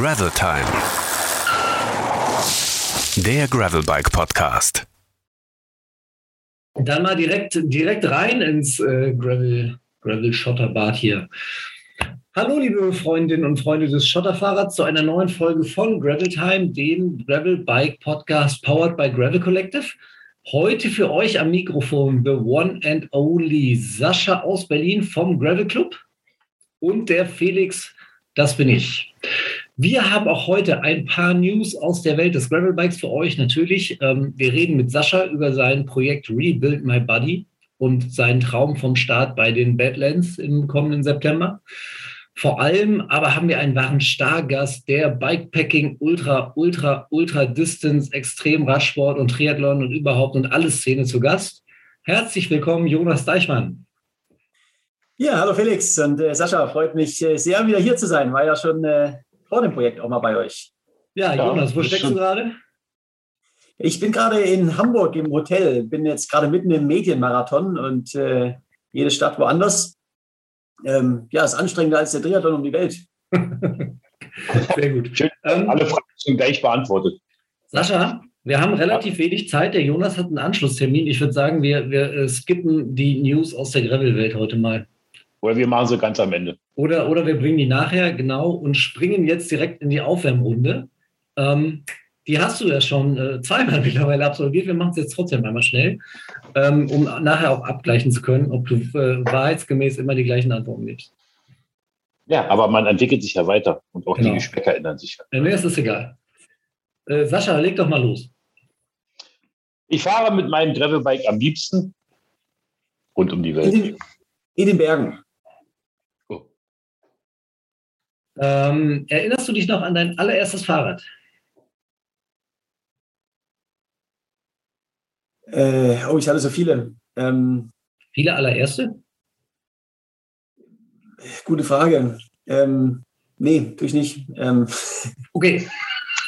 Gravel Time. Der Gravelbike Podcast. Dann mal direkt, direkt rein ins äh, Gravel, Gravel Schotterbad hier. Hallo, liebe Freundinnen und Freunde des Schotterfahrrads, zu einer neuen Folge von Gravel Time, dem Gravel Bike Podcast powered by Gravel Collective. Heute für euch am Mikrofon the one and only Sascha aus Berlin vom Gravel Club und der Felix, das bin ich. Wir haben auch heute ein paar News aus der Welt des Gravelbikes für euch natürlich. Ähm, wir reden mit Sascha über sein Projekt Rebuild My Body und seinen Traum vom Start bei den Badlands im kommenden September. Vor allem aber haben wir einen wahren Stargast, der Bikepacking, Ultra, Ultra, Ultra Distance, Extrem Radsport und Triathlon und überhaupt und alle Szene zu Gast. Herzlich willkommen, Jonas Deichmann. Ja, hallo Felix und äh, Sascha, freut mich äh, sehr, wieder hier zu sein. War ja schon äh, vor dem Projekt auch mal bei euch. Ja, Jonas, wo steckst du gerade? Ich bin gerade in Hamburg im Hotel, bin jetzt gerade mitten im Medienmarathon und äh, jede Stadt woanders. Ähm, ja, ist anstrengender als der Triathlon um die Welt. Sehr gut. Schön, ähm, alle Fragen sind gleich beantwortet. Sascha, wir haben relativ wenig Zeit. Der Jonas hat einen Anschlusstermin. Ich würde sagen, wir, wir äh, skippen die News aus der Gravel-Welt heute mal. Oder wir machen sie ganz am Ende. Oder, oder wir bringen die nachher, genau, und springen jetzt direkt in die Aufwärmrunde. Ähm, die hast du ja schon äh, zweimal mittlerweile absolviert. Wir machen es jetzt trotzdem einmal schnell, ähm, um nachher auch abgleichen zu können, ob du äh, wahrheitsgemäß immer die gleichen Antworten gibst. Ja, aber man entwickelt sich ja weiter und auch genau. die Geschmäcker ändern sich. Ja, mir ist es egal. Äh, Sascha, leg doch mal los. Ich fahre mit meinem Gravelbike am liebsten rund um die Welt. In den, in den Bergen. Ähm, erinnerst du dich noch an dein allererstes Fahrrad? Äh, oh, ich hatte so viele. Ähm, viele allererste? Gute Frage. Ähm, nee, durch nicht. Ähm. Okay,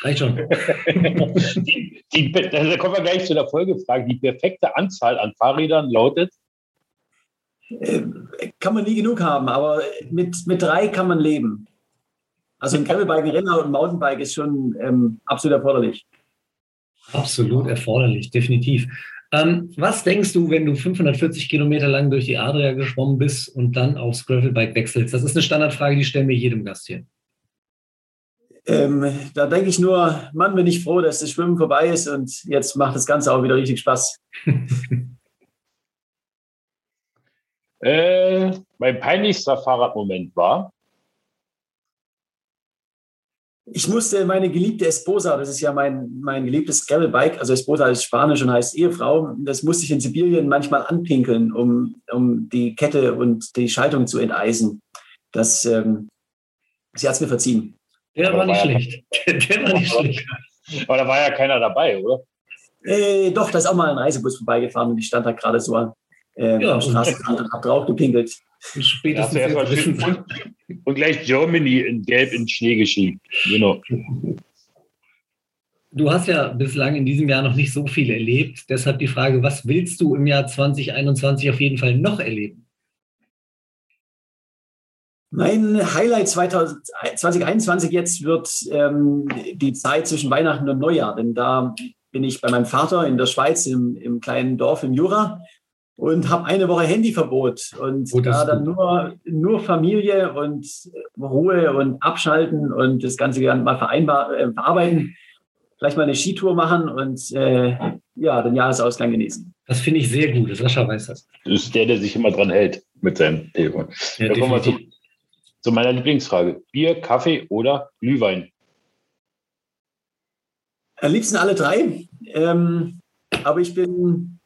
reicht schon. die, die, da kommen wir gleich zu der Folgefrage. Die perfekte Anzahl an Fahrrädern lautet? Äh, kann man nie genug haben, aber mit, mit drei kann man leben. Also ein Gravelbike, ein Renner und ein Mountainbike ist schon ähm, absolut erforderlich. Absolut erforderlich, definitiv. Ähm, was denkst du, wenn du 540 Kilometer lang durch die Adria geschwommen bist und dann aufs Gravelbike wechselst? Das ist eine Standardfrage, die stellen wir jedem Gast hier. Ähm, da denke ich nur, Mann, bin ich froh, dass das Schwimmen vorbei ist und jetzt macht das Ganze auch wieder richtig Spaß. äh, mein peinlichster Fahrradmoment war, ich musste meine geliebte Esposa, das ist ja mein, mein geliebtes Gravelbike, also Esposa ist Spanisch und heißt Ehefrau, das musste ich in Sibirien manchmal anpinkeln, um, um die Kette und die Schaltung zu enteisen. Das, ähm, sie hat es mir verziehen. Der war nicht schlecht. Der, der war nicht schlecht. Aber da war ja keiner dabei, oder? Äh, doch, da ist auch mal ein Reisebus vorbeigefahren und ich stand da gerade so äh, ja, am Straßenrand und habe drauf gepinkelt. Spätestens ja, und, und gleich Germany in Gelb in Schnee geschrieben. Genau. Du hast ja bislang in diesem Jahr noch nicht so viel erlebt. Deshalb die Frage, was willst du im Jahr 2021 auf jeden Fall noch erleben? Mein Highlight 2021 jetzt wird ähm, die Zeit zwischen Weihnachten und Neujahr, denn da bin ich bei meinem Vater in der Schweiz im, im kleinen Dorf im Jura und habe eine Woche Handyverbot und oh, da dann nur, nur Familie und Ruhe und abschalten und das Ganze mal vereinbar, äh, verarbeiten, vielleicht mal eine Skitour machen und äh, ja, den Jahresausgang genießen. Das finde ich sehr gut, Sascha weiß das. Das ist der, der sich immer dran hält mit seinem Telefon. Ja, da kommen wir zu, zu meiner Lieblingsfrage. Bier, Kaffee oder Glühwein? Am liebsten alle drei. Ähm, aber ich bin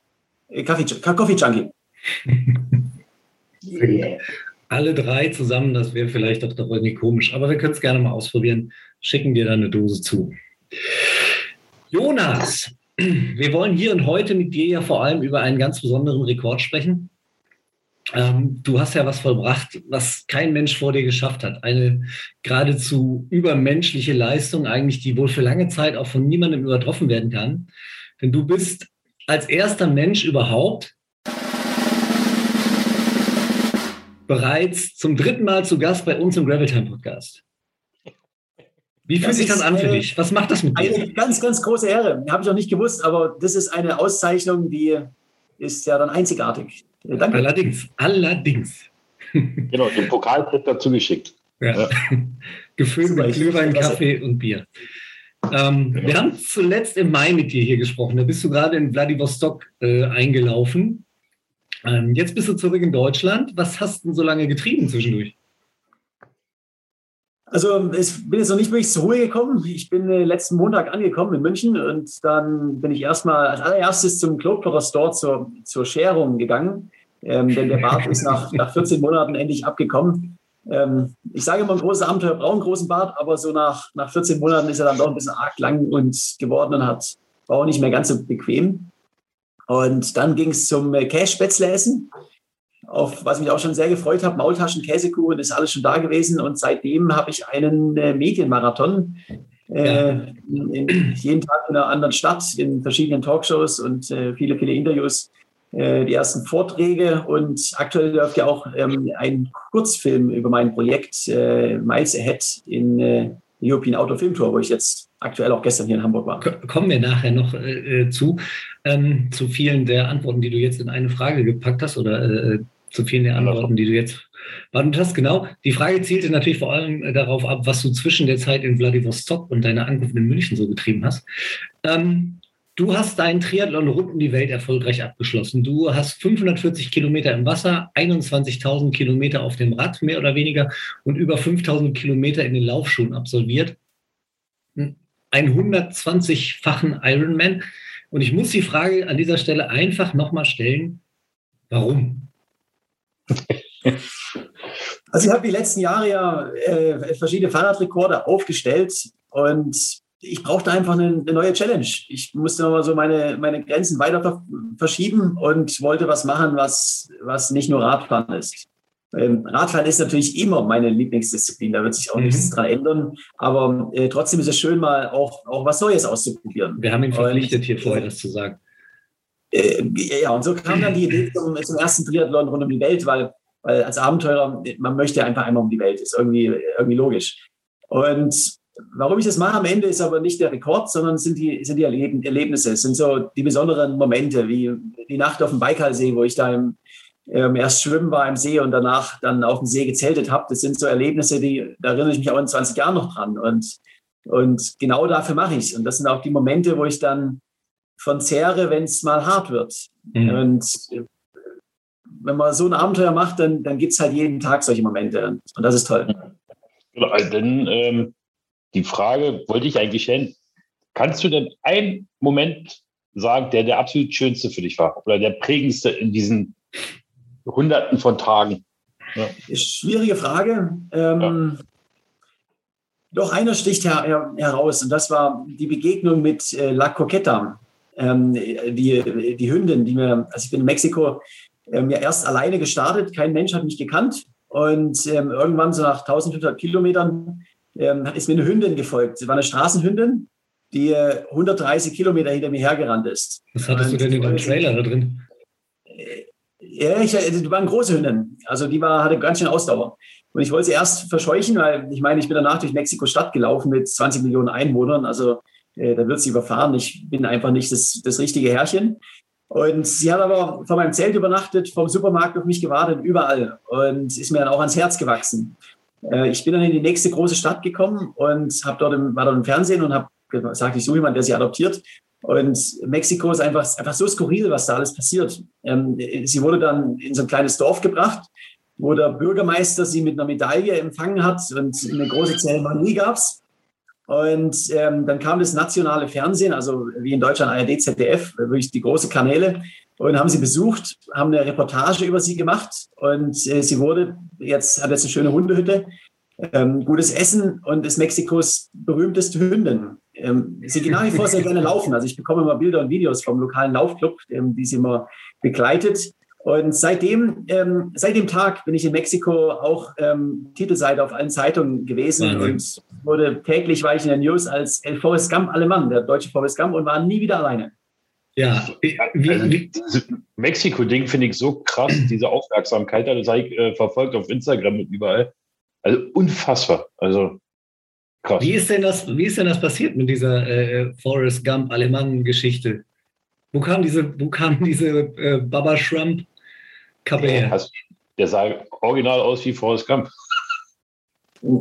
Kaffee, Coffee Junkie. yeah. Alle drei zusammen, das wäre vielleicht doch doch irgendwie komisch, aber wir können es gerne mal ausprobieren. Schicken dir dann eine Dose zu. Jonas, wir wollen hier und heute mit dir ja vor allem über einen ganz besonderen Rekord sprechen. Ähm, du hast ja was vollbracht, was kein Mensch vor dir geschafft hat. Eine geradezu übermenschliche Leistung, eigentlich, die wohl für lange Zeit auch von niemandem übertroffen werden kann. Denn du bist als erster Mensch überhaupt bereits zum dritten Mal zu Gast bei uns im Gravel Time Podcast. Wie fühlt sich das an für dich? Was macht das mit dir? Eine ganz, ganz große Ehre. Habe ich auch nicht gewusst, aber das ist eine Auszeichnung, die ist ja dann einzigartig. Danke. Allerdings, allerdings. Genau, den Pokal wird dazu geschickt. Ja. ja. Gefüllt mit Glühwein, Kaffee und Bier. Ähm, genau. Wir haben zuletzt im Mai mit dir hier gesprochen. Da bist du gerade in Vladivostok äh, eingelaufen. Ähm, jetzt bist du zurück in Deutschland. Was hast du denn so lange getrieben zwischendurch? Also ich bin jetzt noch nicht wirklich zur Ruhe gekommen. Ich bin äh, letzten Montag angekommen in München und dann bin ich erstmal als allererstes zum Globetrotter Store zur, zur Scherung gegangen. Ähm, denn der Bart ist nach, nach 14 Monaten endlich abgekommen. Ähm, ich sage immer, ein großes Abenteuer braucht einen großen Bart, aber so nach, nach 14 Monaten ist er dann doch ein bisschen arg lang und geworden und hat, war auch nicht mehr ganz so bequem. Und dann ging es zum äh, Kässpätzle essen auf was mich auch schon sehr gefreut hat, Maultaschen, Käsekuchen, ist alles schon da gewesen. Und seitdem habe ich einen äh, Medienmarathon. Äh, in, jeden Tag in einer anderen Stadt, in verschiedenen Talkshows und äh, viele, viele Interviews, äh, die ersten Vorträge. Und aktuell läuft ja auch ähm, ein Kurzfilm über mein Projekt äh, Miles Ahead in äh, European Auto Film Tour, wo ich jetzt aktuell auch gestern hier in Hamburg war. Kommen wir nachher noch äh, zu, ähm, zu vielen der Antworten, die du jetzt in eine Frage gepackt hast oder äh, zu vielen der Antworten, die du jetzt beantwortet hast. Genau. Die Frage zielte natürlich vor allem äh, darauf ab, was du zwischen der Zeit in Vladivostok und deiner Ankunft in München so getrieben hast. Ähm, du hast deinen Triathlon rund um die Welt erfolgreich abgeschlossen. Du hast 540 Kilometer im Wasser, 21.000 Kilometer auf dem Rad, mehr oder weniger, und über 5.000 Kilometer in den Laufschuhen absolviert. Ein 120-fachen Ironman. Und ich muss die Frage an dieser Stelle einfach nochmal stellen, warum? Also ich habe die letzten Jahre ja äh, verschiedene Fahrradrekorde aufgestellt und ich brauchte einfach eine, eine, neue Challenge. Ich musste nochmal so meine, meine Grenzen weiter verschieben und wollte was machen, was, was nicht nur Radfahren ist. Ähm, Radfahren ist natürlich immer meine Lieblingsdisziplin, da wird sich auch mhm. nichts dran ändern. Aber äh, trotzdem ist es schön, mal auch, auch was Neues auszuprobieren. Wir haben ihn verpflichtet, und, hier vorher das zu sagen. Äh, ja, und so kam dann die Idee zum, zum, ersten Triathlon rund um die Welt, weil, weil als Abenteurer, man möchte einfach einmal um die Welt, ist irgendwie, irgendwie logisch. Und warum ich das mache am Ende ist aber nicht der Rekord, sondern sind die, sind die Erlebnisse, es sind so die besonderen Momente, wie die Nacht auf dem Baikalsee, wo ich da im, ähm, erst schwimmen war im See und danach dann auf dem See gezeltet habe. Das sind so Erlebnisse, die, da erinnere ich mich auch in 20 Jahren noch dran. Und, und genau dafür mache ich es. Und das sind auch die Momente, wo ich dann von zehre, wenn es mal hart wird. Mhm. Und äh, wenn man so ein Abenteuer macht, dann, dann gibt es halt jeden Tag solche Momente. Und, das ist toll. Ja, also dann ähm, die Frage wollte ich eigentlich stellen. Kannst du denn einen Moment sagen, der der absolut schönste für dich war oder der prägendste in diesen Hunderten von Tagen? Ja. Schwierige Frage. Ähm, ja. Doch einer sticht her, her, heraus und das war die Begegnung mit äh, La Coqueta ähm, die, die Hündin, die mir, also ich bin in Mexiko ähm, ja erst alleine gestartet, kein Mensch hat mich gekannt und ähm, irgendwann so nach 1500 Kilometern ähm, ist mir eine Hündin gefolgt. Sie war eine Straßenhündin, die äh, 130 Kilometer hinter mir hergerannt ist. Was hattest und, du denn in deinem Trailer da drin? Äh, ja, ich, äh, die war eine große Hündin. Also die war, hatte ganz schön Ausdauer. Und ich wollte sie erst verscheuchen, weil ich meine, ich bin danach durch Mexiko-Stadt gelaufen mit 20 Millionen Einwohnern. Also äh, da wird sie überfahren. Ich bin einfach nicht das, das richtige Herrchen. Und sie hat aber vor meinem Zelt übernachtet, vom Supermarkt auf mich gewartet, überall. Und ist mir dann auch ans Herz gewachsen. Äh, ich bin dann in die nächste große Stadt gekommen und hab dort im, war dort im Fernsehen und habe gesagt, ich suche jemanden, der sie adoptiert. Und Mexiko ist einfach, einfach so skurril, was da alles passiert. Ähm, sie wurde dann in so ein kleines Dorf gebracht, wo der Bürgermeister sie mit einer Medaille empfangen hat und eine große Zeremonie gab's. Und ähm, dann kam das nationale Fernsehen, also wie in Deutschland ARD, ZDF, wirklich die große Kanäle, und haben sie besucht, haben eine Reportage über sie gemacht. Und äh, sie wurde jetzt, hat jetzt eine schöne Hundehütte, ähm, gutes Essen und ist Mexikos berühmteste Hündin. Ähm, sie geht nach wie vor sehr gerne laufen. Also ich bekomme immer Bilder und Videos vom lokalen Laufclub, ähm, die sie immer begleitet. Und seitdem, ähm, seit dem Tag bin ich in Mexiko auch ähm, Titelseite auf allen Zeitungen gewesen mhm. und wurde täglich war ich in der News als El Forrest Gump Alemann, der deutsche Forrest Gump und war nie wieder alleine. Ja, wie, also, wie, Mexiko-Ding finde ich so krass, diese Aufmerksamkeit, das habe ich äh, verfolgt auf Instagram und überall. Also unfassbar. Also Krass. Wie ist denn das, wie ist denn das passiert mit dieser äh, Forrest Gump Alemannen-Geschichte? Wo kam diese, wo kam diese äh, Baba Trump Kappe her? der sah original aus wie Forrest Gump.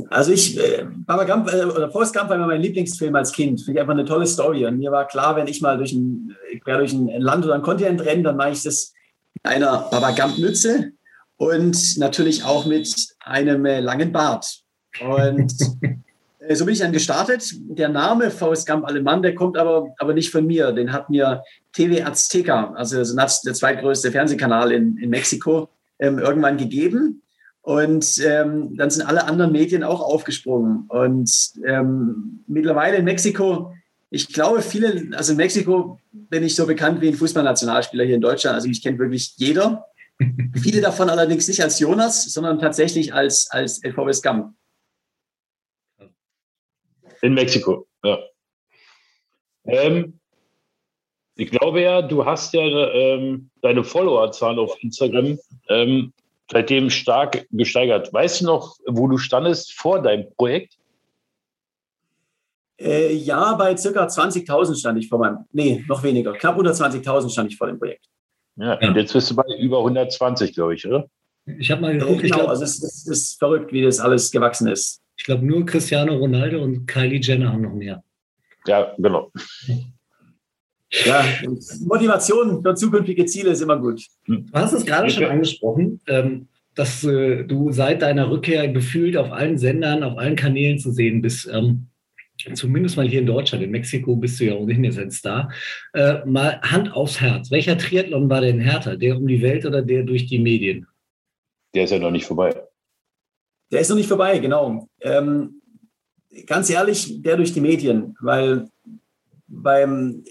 Also ich, äh, Baba Gump, äh, oder Forrest Gump war immer mein Lieblingsfilm als Kind. Finde ich einfach eine tolle Story. Und mir war klar, wenn ich mal durch ein, durch ein Land oder ein Kontinent renne, dann mache ich das mit einer Baba Gump Mütze und natürlich auch mit einem äh, langen Bart. Und äh, so bin ich dann gestartet. Der Name Forrest Gump Alemann, der kommt aber, aber nicht von mir. Den hat mir TV Azteca, also der zweitgrößte Fernsehkanal in, in Mexiko, ähm, irgendwann gegeben. Und ähm, dann sind alle anderen Medien auch aufgesprungen. Und ähm, mittlerweile in Mexiko, ich glaube, viele, also in Mexiko bin ich so bekannt wie ein Fußballnationalspieler hier in Deutschland. Also mich kennt wirklich jeder. viele davon allerdings nicht als Jonas, sondern tatsächlich als, als Forrest Gump. In Mexiko, ja. Ähm, ich glaube ja, du hast ja ähm, deine Followerzahl auf Instagram ähm, seitdem stark gesteigert. Weißt du noch, wo du standest vor deinem Projekt? Äh, ja, bei circa 20.000 stand ich vor meinem, nee, noch weniger, knapp unter 20.000 stand ich vor dem Projekt. Ja, ja, und jetzt bist du bei über 120, glaube ich, oder? Ich habe mal geguckt. Äh, genau, glaub, also es, es, ist verrückt, wie das alles gewachsen ist. Ich glaube, nur Cristiano Ronaldo und Kylie Jenner haben noch mehr. Ja, genau. Ja, Motivation für zukünftige Ziele ist immer gut. Du hast es gerade schon angesprochen, ähm, dass äh, du seit deiner Rückkehr gefühlt auf allen Sendern, auf allen Kanälen zu sehen bist. Ähm, zumindest mal hier in Deutschland. In Mexiko bist du ja ohnehin jetzt ein Star. Mal Hand aufs Herz. Welcher Triathlon war denn härter? Der um die Welt oder der durch die Medien? Der ist ja noch nicht vorbei. Der ist noch nicht vorbei, genau. Ähm, ganz ehrlich, der durch die Medien, weil beim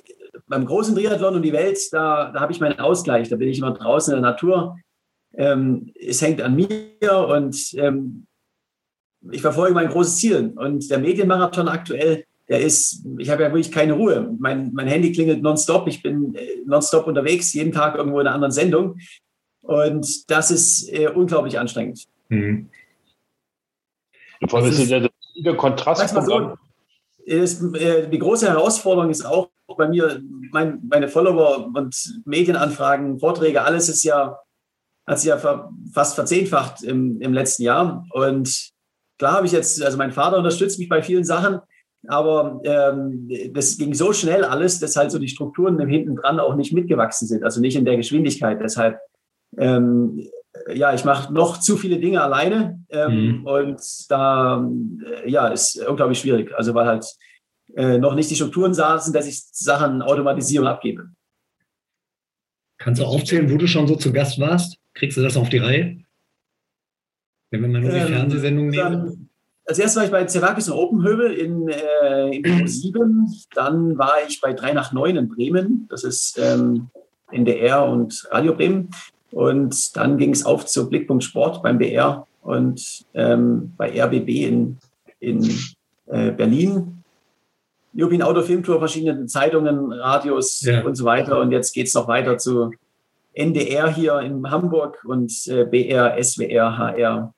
beim großen Triathlon und die Welt, da, da habe ich meinen Ausgleich. Da bin ich immer draußen in der Natur. Ähm, es hängt an mir und ähm, ich verfolge mein großes Ziel. Und der Medienmarathon aktuell, der ist, ich habe ja wirklich keine Ruhe. Mein, mein Handy klingelt nonstop. Ich bin äh, nonstop unterwegs, jeden Tag irgendwo in einer anderen Sendung. Und das ist äh, unglaublich anstrengend. Mhm. Vor allem ist der, der Kontrast. So, ist, äh, die große Herausforderung ist auch, bei mir, mein, meine Follower und Medienanfragen, Vorträge, alles ist ja, hat sich ja fast verzehnfacht im, im letzten Jahr. Und klar habe ich jetzt, also mein Vater unterstützt mich bei vielen Sachen, aber ähm, das ging so schnell alles, dass halt so die Strukturen im Hinten dran auch nicht mitgewachsen sind, also nicht in der Geschwindigkeit. Deshalb, ähm, ja, ich mache noch zu viele Dinge alleine ähm, mhm. und da, äh, ja, ist unglaublich schwierig. Also weil halt äh, noch nicht die Strukturen saßen, dass ich Sachen automatisiere und abgebe. Kannst du aufzählen, wo du schon so zu Gast warst? Kriegst du das auf die Reihe? Wenn wir mal nur die ähm, Fernsehsendung nehmen. Als erstes war ich bei Zervakis und Openhövel in, äh, in 7. Dann war ich bei 3 nach 9 in Bremen. Das ist ähm, NDR und Radio Bremen. Und dann ging es auf zu Blickpunkt Sport beim BR und ähm, bei RBB in, in äh, Berlin. European Auto Film Tour, verschiedene Zeitungen, Radios ja. und so weiter. Und jetzt geht es noch weiter zu NDR hier in Hamburg und äh, BR, SWR, HR.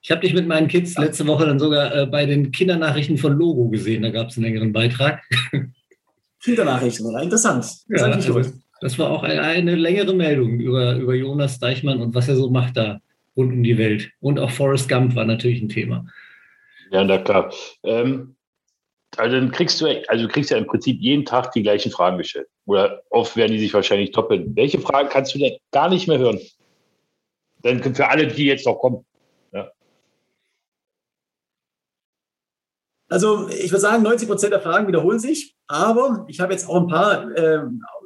Ich habe dich mit meinen Kids letzte Woche dann sogar äh, bei den Kindernachrichten von Logo gesehen. Da gab es einen längeren Beitrag. Kindernachrichten, interessant. Das, ja, also, das war auch eine, eine, längere Meldung über, über Jonas Deichmann und was er so macht da rund um die Welt. Und auch Forrest Gump war natürlich ein Thema. Ja, na klar. Ähm, also dann kriegst du, also du kriegst ja im Prinzip jeden Tag die gleichen Fragen gestellt. Oder oft werden die sich wahrscheinlich doppeln. Welche Fragen kannst du denn gar nicht mehr hören? Dann für alle, die jetzt noch kommen. Ja. Also ich würde sagen, 90 Prozent der Fragen wiederholen sich, aber ich habe jetzt auch ein paar äh,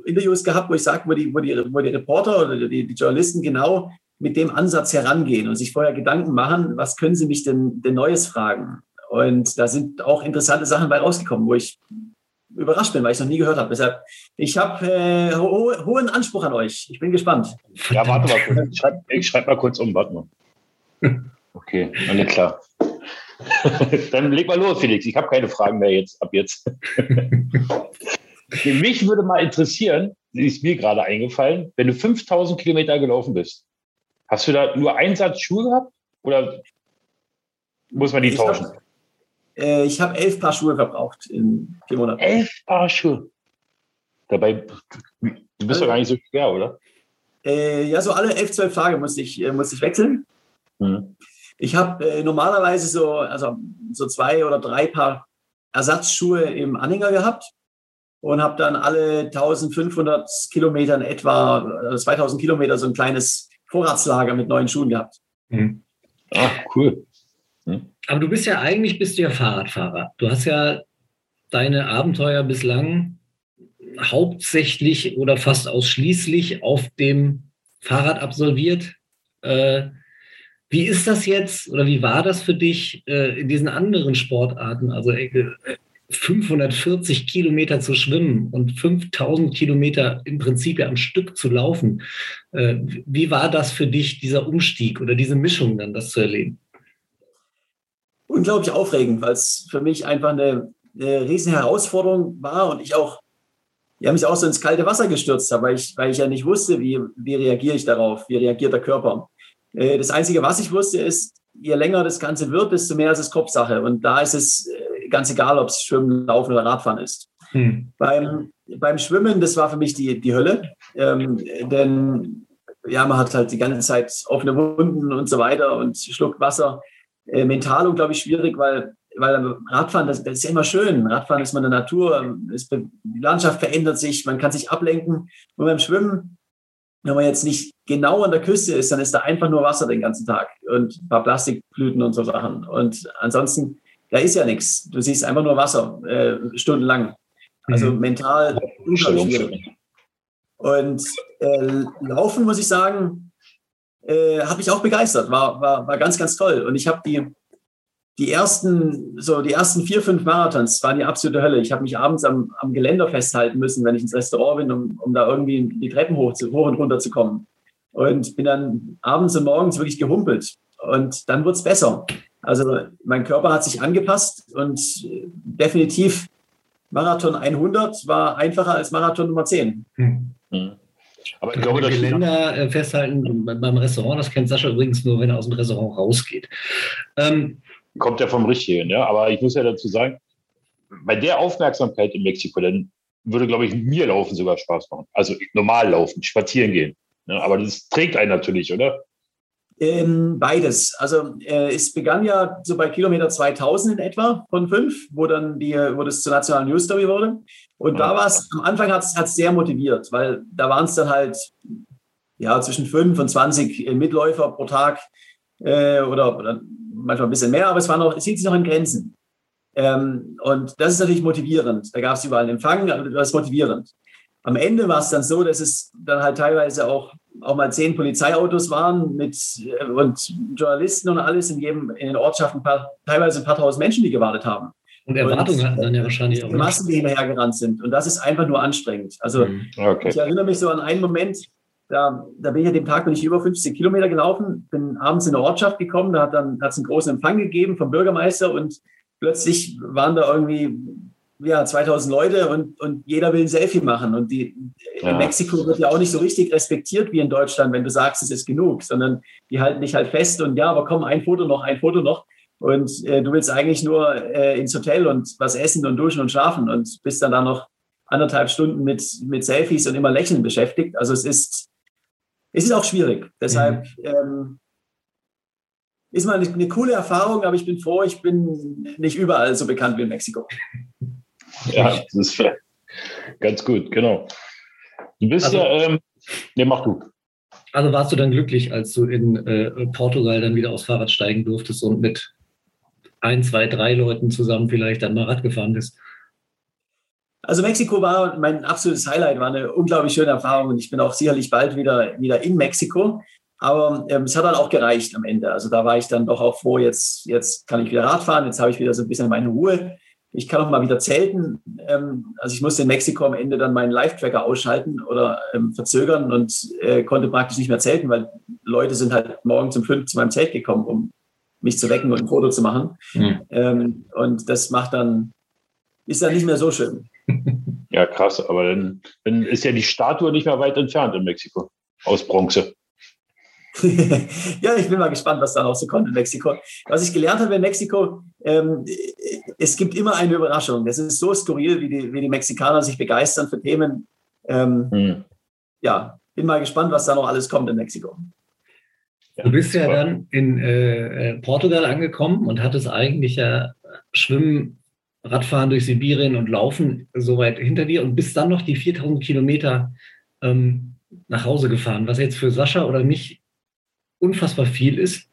Interviews gehabt, wo ich sage, wo die, wo, die, wo die Reporter oder die, die Journalisten genau mit dem Ansatz herangehen und sich vorher Gedanken machen, was können sie mich denn, denn Neues fragen? Und da sind auch interessante Sachen bei rausgekommen, wo ich überrascht bin, weil ich es noch nie gehört habe. Deshalb, ich habe äh, ho hohen Anspruch an euch. Ich bin gespannt. Ja, warte mal kurz. Ich schreibe schreib mal kurz um, warte mal. Okay, alles klar. Dann leg mal los, Felix. Ich habe keine Fragen mehr jetzt, ab jetzt. Mich würde mal interessieren, ist mir gerade eingefallen, wenn du 5000 Kilometer gelaufen bist, hast du da nur einen Satz Schuhe gehabt oder muss man die ich tauschen? Hab, Äh, ich habe elf Paar Schuhe verbraucht in vier Monaten. Elf Paar Schuhe? Dabei, du bist doch gar nicht so schwer, oder? Äh, ja, so alle elf, zwölf Tage musste ich, äh, musste ich wechseln. Hm. Ich habe äh, normalerweise so, also so zwei oder drei Paar Ersatzschuhe im Anhänger gehabt und habe dann alle 1500 Kilometer in etwa, 2000 Kilometer so ein kleines Vorratslager mit neuen Schuhen gehabt. Mhm. Ah, cool. Mhm. Aber du bist ja eigentlich bist du ja Fahrradfahrer. Du hast ja deine Abenteuer bislang hauptsächlich oder fast ausschließlich auf dem Fahrrad absolviert. Äh, wie ist das jetzt oder wie war das für dich äh, in diesen anderen Sportarten? Also äh, 540 Kilometer zu schwimmen und 5000 Kilometer im Prinzip ja am Stück zu laufen. Äh, wie war das für dich, dieser Umstieg oder diese Mischung dann, das zu erleben? Unglaublich aufregend, weil es für mich einfach eine, eine riesen Herausforderung war und ich auch, ja, mich auch so ins kalte Wasser gestürzt habe, weil ich, weil ich ja nicht wusste, wie, wie reagiere ich darauf, wie reagiert der Körper. Äh, das Einzige, was ich wusste, ist, je länger das Ganze wird, desto mehr ist es Kopfsache. Und da ist es äh, ganz egal, ob es Schwimmen, Laufen oder Radfahren ist. Hm. Beim, beim Schwimmen, das war für mich die, die Hölle, ähm, denn ja, man hat halt die ganze Zeit offene Wunden und so weiter und schluckt Wasser. Äh, mental unglaublich schwierig, weil, weil Radfahren, das, das, ist ja immer schön. Radfahren ist man in der Natur, es, die Landschaft verändert sich, man kann sich ablenken. Und beim Schwimmen, wenn man jetzt nicht genau an der Küste ist, dann ist da einfach nur Wasser den ganzen Tag und ein paar Plastikblüten und so Sachen. Und ansonsten da ist ja nichts. Du siehst einfach nur Wasser äh, stundenlang. Also mhm. mental unglaublich schwierig. Und äh, Laufen, muss ich sagen, äh, hat mich auch begeistert. War, war, war ganz, ganz toll. Und ich habe die, die ersten, so die ersten vier, fünf Marathons waren die absolute Hölle. Ich habe mich abends am, am Geländer festhalten müssen, wenn ich ins Restaurant bin, um, um da irgendwie die Treppen hoch, zu, hoch und runter zu kommen. Und bin dann abends und morgens wirklich gehumpelt. Und dann wurde es besser. Also mein Körper hat sich angepasst und definitiv Marathon 100 war einfacher als Marathon Nummer 10. Hm. Aber ich glaube, das Geländer äh, festhalten beim Restaurant, das kennt Sascha übrigens nur, wenn er aus dem Restaurant rausgeht. Ähm, Kommt ja vom Richtigen, ja. Aber ich muss ja dazu sagen, bei der Aufmerksamkeit in Mexiko, dann würde, glaube ich, mir Laufen sogar Spaß machen. Also normal laufen, spazieren gehen. Ja, aber das trägt einen natürlich, oder? Ähm, beides. Also äh, es begann ja so bei Kilometer 2000 in etwa von fünf, wo dann die, wo das zur nationalen News Story wurde. Und da war es, am Anfang hat es sehr motiviert, weil da waren es dann halt ja, zwischen fünf und 20 äh, Mitläufer pro Tag äh, oder, oder, manchmal ein bisschen mehr, aber es, war noch, es hielt sich noch in Grenzen. Ähm, und das ist natürlich motivierend. Da gab es überall einen Empfang, aber das ist motivierend. Am Ende war es dann so, dass es dann halt teilweise auch auch mal zehn Polizeiautos waren mit äh, und Journalisten und alles in jedem in den Ortschaften paar, teilweise ein paar tausend Menschen, die gewartet haben. Und Erwartungen hatten dann ja wahrscheinlich auch. Die Massen, die hinterhergerannt sind. Und das ist einfach nur anstrengend. Also mhm. okay. ich erinnere mich so an einen Moment, da, da bin ich an dem Tag bin ich über 50 Kilometer gelaufen, bin abends in eine Ortschaft gekommen, da hat dann hat's einen großen Empfang gegeben vom Bürgermeister und plötzlich waren da irgendwie ja, 2000 Leute und, und jeder will ein Selfie machen. Und die, ja. in Mexiko wird ja auch nicht so richtig respektiert wie in Deutschland, wenn du sagst, es ist genug, sondern die halten dich halt fest und ja, aber komm, ein Foto noch, ein Foto noch. Und äh, du willst eigentlich nur äh, ins Hotel und was essen und duschen und schlafen und bist dann da noch anderthalb Stunden mit, mit Selfies und immer Lächeln beschäftigt. Also es ist, es ist auch schwierig. Deshalb mhm. ähm, ist mal eine, eine coole Erfahrung, aber ich bin froh, ich bin nicht überall so bekannt wie in Mexiko. Ja, das ist ganz gut, genau. Du bist also, ja, ähm, ne, mach du. Also warst du dann glücklich, als du in äh, Portugal dann wieder aufs Fahrrad steigen durftest und mit ein, zwei, drei Leuten zusammen vielleicht dann mal Rad gefahren bist? Also Mexiko war mein absolutes Highlight, war eine unglaublich schöne Erfahrung und ich bin auch sicherlich bald wieder, wieder in Mexiko. Aber ähm, es hat dann auch gereicht am Ende. Also da war ich dann doch auch froh, jetzt, jetzt kann ich wieder Rad fahren, jetzt habe ich wieder so ein bisschen meine Ruhe. Ich kann auch mal wieder zelten. Ähm, also ich musste in Mexiko am Ende dann meinen Live-Tracker ausschalten oder ähm, verzögern und äh, konnte praktisch nicht mehr zelten, weil Leute sind halt morgen um fünf zu meinem Zelt gekommen, um mich zu wecken und ein Foto zu machen. Mhm. und das macht dann, ist dann nicht mehr so schön. Ja, krass, aber dann, dann ist ja die Statue nicht mehr weit entfernt in Mexiko aus Bronze. ja, ich bin mal gespannt, was da noch so kommt in Mexiko. Was ich gelernt habe in Mexiko, ähm, es gibt immer eine Überraschung. Es ist so skurril, wie die, wie die Mexikaner sich begeistern für Themen. Ähm, hm. Ja, bin mal gespannt, was da noch alles kommt in Mexiko. Du bist ja dann in äh, Portugal angekommen und hattest eigentlich ja Schwimmen, Radfahren durch Sibirien und Laufen soweit hinter dir und bist dann noch die 4000 Kilometer ähm, nach Hause gefahren, was jetzt für Sascha oder mich unfassbar viel ist.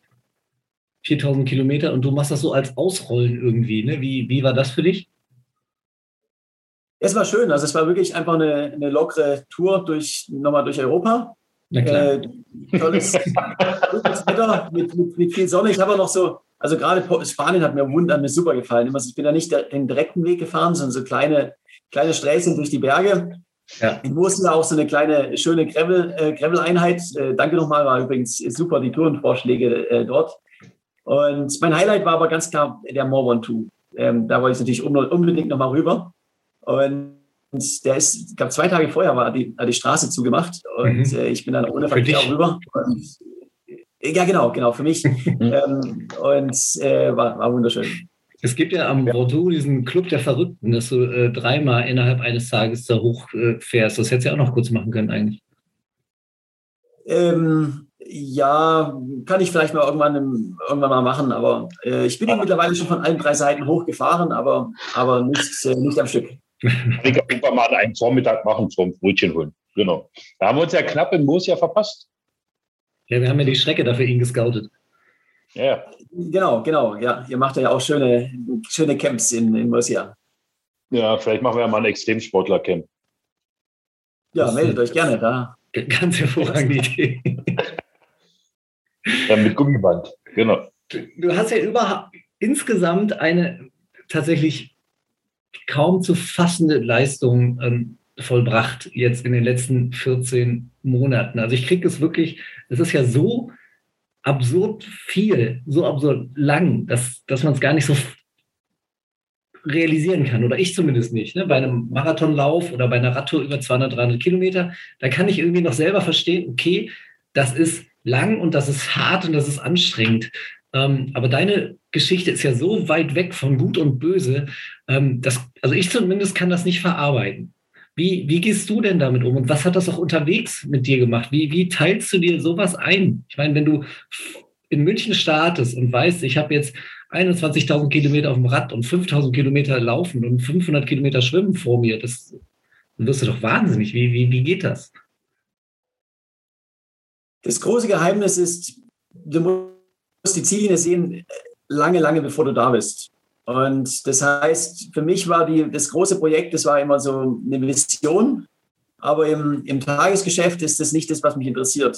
4000 Kilometer und du machst das so als Ausrollen irgendwie. Ne? Wie, wie war das für dich? Es war schön. Also es war wirklich einfach eine, eine lockere Tour durch, nochmal durch Europa. Äh, tolles, Wetter mit, mit, mit, viel Sonne. Ich habe auch noch so, also gerade Spanien hat mir wunderbar mir super gefallen. Ich bin da nicht den direkten Weg gefahren, sondern so kleine, kleine Sträßchen durch die Berge. Ja. In Mosel auch so eine kleine, schöne Gravel, äh, Gravel-Einheit. Äh, danke nochmal, war übrigens super die Tourenvorschläge äh, dort. Und mein Highlight war aber ganz klar der Mormon 2. Ähm, da wollte ich natürlich unbedingt nochmal rüber. Und der ist, ich glaube, zwei Tage vorher war die, die Straße zugemacht und mhm. äh, ich bin dann ohne Verkehr rüber. Und, ja, genau, genau, für mich. ähm, und äh, war, war wunderschön. Es gibt ja am Bordeaux diesen Club der Verrückten, dass du äh, dreimal innerhalb eines Tages da hochfährst. das hättest du ja auch noch kurz machen können eigentlich. Ähm, ja, kann ich vielleicht mal irgendwann, im, irgendwann mal machen, aber äh, ich bin ja mittlerweile schon von allen drei Seiten hochgefahren, aber, aber nicht, äh, nicht am Stück. Ich kann irgendwann mal einen Vormittag machen zum Brötchen holen. Genau. Da haben wir uns ja knapp in Moos ja verpasst. Ja, wir haben ja die Strecke dafür ihn gescoutet. Ja. Genau, genau. Ja, ihr macht ja auch schöne, schöne Camps in, in Murcia. Ja, vielleicht machen wir ja mal ein Extremsportler-Camp. Ja, meldet euch gerne da. Ganz hervorragende Idee. ja, mit Gummiband, genau. Du, du hast ja überhaupt insgesamt eine tatsächlich kaum zu fassende Leistung ähm, vollbracht jetzt in den letzten 14 Monaten. Also ich kriege es wirklich, es ist ja so absurd viel, so absurd lang, dass, dass man es gar nicht so realisieren kann, oder ich zumindest nicht. Ne? Bei einem Marathonlauf oder bei einer Radtour über 200, 300 Kilometer, da kann ich irgendwie noch selber verstehen, okay, das ist lang und das ist hart und das ist anstrengend. Ähm, aber deine Geschichte ist ja so weit weg von Gut und Böse, ähm, dass, also ich zumindest kann das nicht verarbeiten. Wie, wie gehst du denn damit um und was hat das auch unterwegs mit dir gemacht? Wie, wie teilst du dir sowas ein? Ich meine, wenn du in München startest und weißt, ich habe jetzt 21.000 Kilometer auf dem Rad und 5.000 Kilometer laufen und 500 Kilometer schwimmen vor mir, das dann wirst du doch wahnsinnig. Wie, wie, wie geht das? Das große Geheimnis ist, du musst die Ziellinie sehen, lange, lange bevor du da bist. Und das heißt, für mich war die, das große Projekt, das war immer so eine Vision. Aber im, im Tagesgeschäft ist das nicht das, was mich interessiert,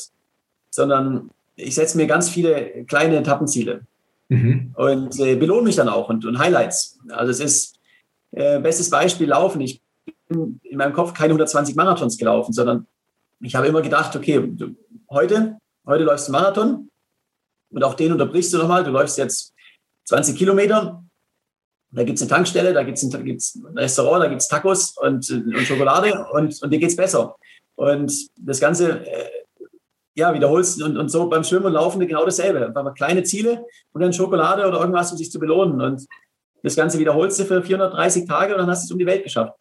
sondern ich setze mir ganz viele kleine Etappenziele mhm. und äh, belohne mich dann auch und, und Highlights. Also es ist äh, bestes Beispiel Laufen. Ich bin in meinem Kopf keine 120 Marathons gelaufen, sondern ich habe immer gedacht, okay, du, heute, heute läufst du Marathon und auch den unterbrichst du nochmal. Du läufst jetzt 20 Kilometer da gibt es eine Tankstelle, da gibt es ein, ein, Restaurant, da gibt es Tacos und, und Schokolade und, und dir geht es besser. Und das Ganze äh, ja, wiederholst und, und so beim Schwimmen und Laufen genau dasselbe. Einfach kleine Ziele und dann Schokolade oder irgendwas, um sich zu belohnen. Und das Ganze wiederholst du für 430 Tage und dann hast du es um die Welt geschafft.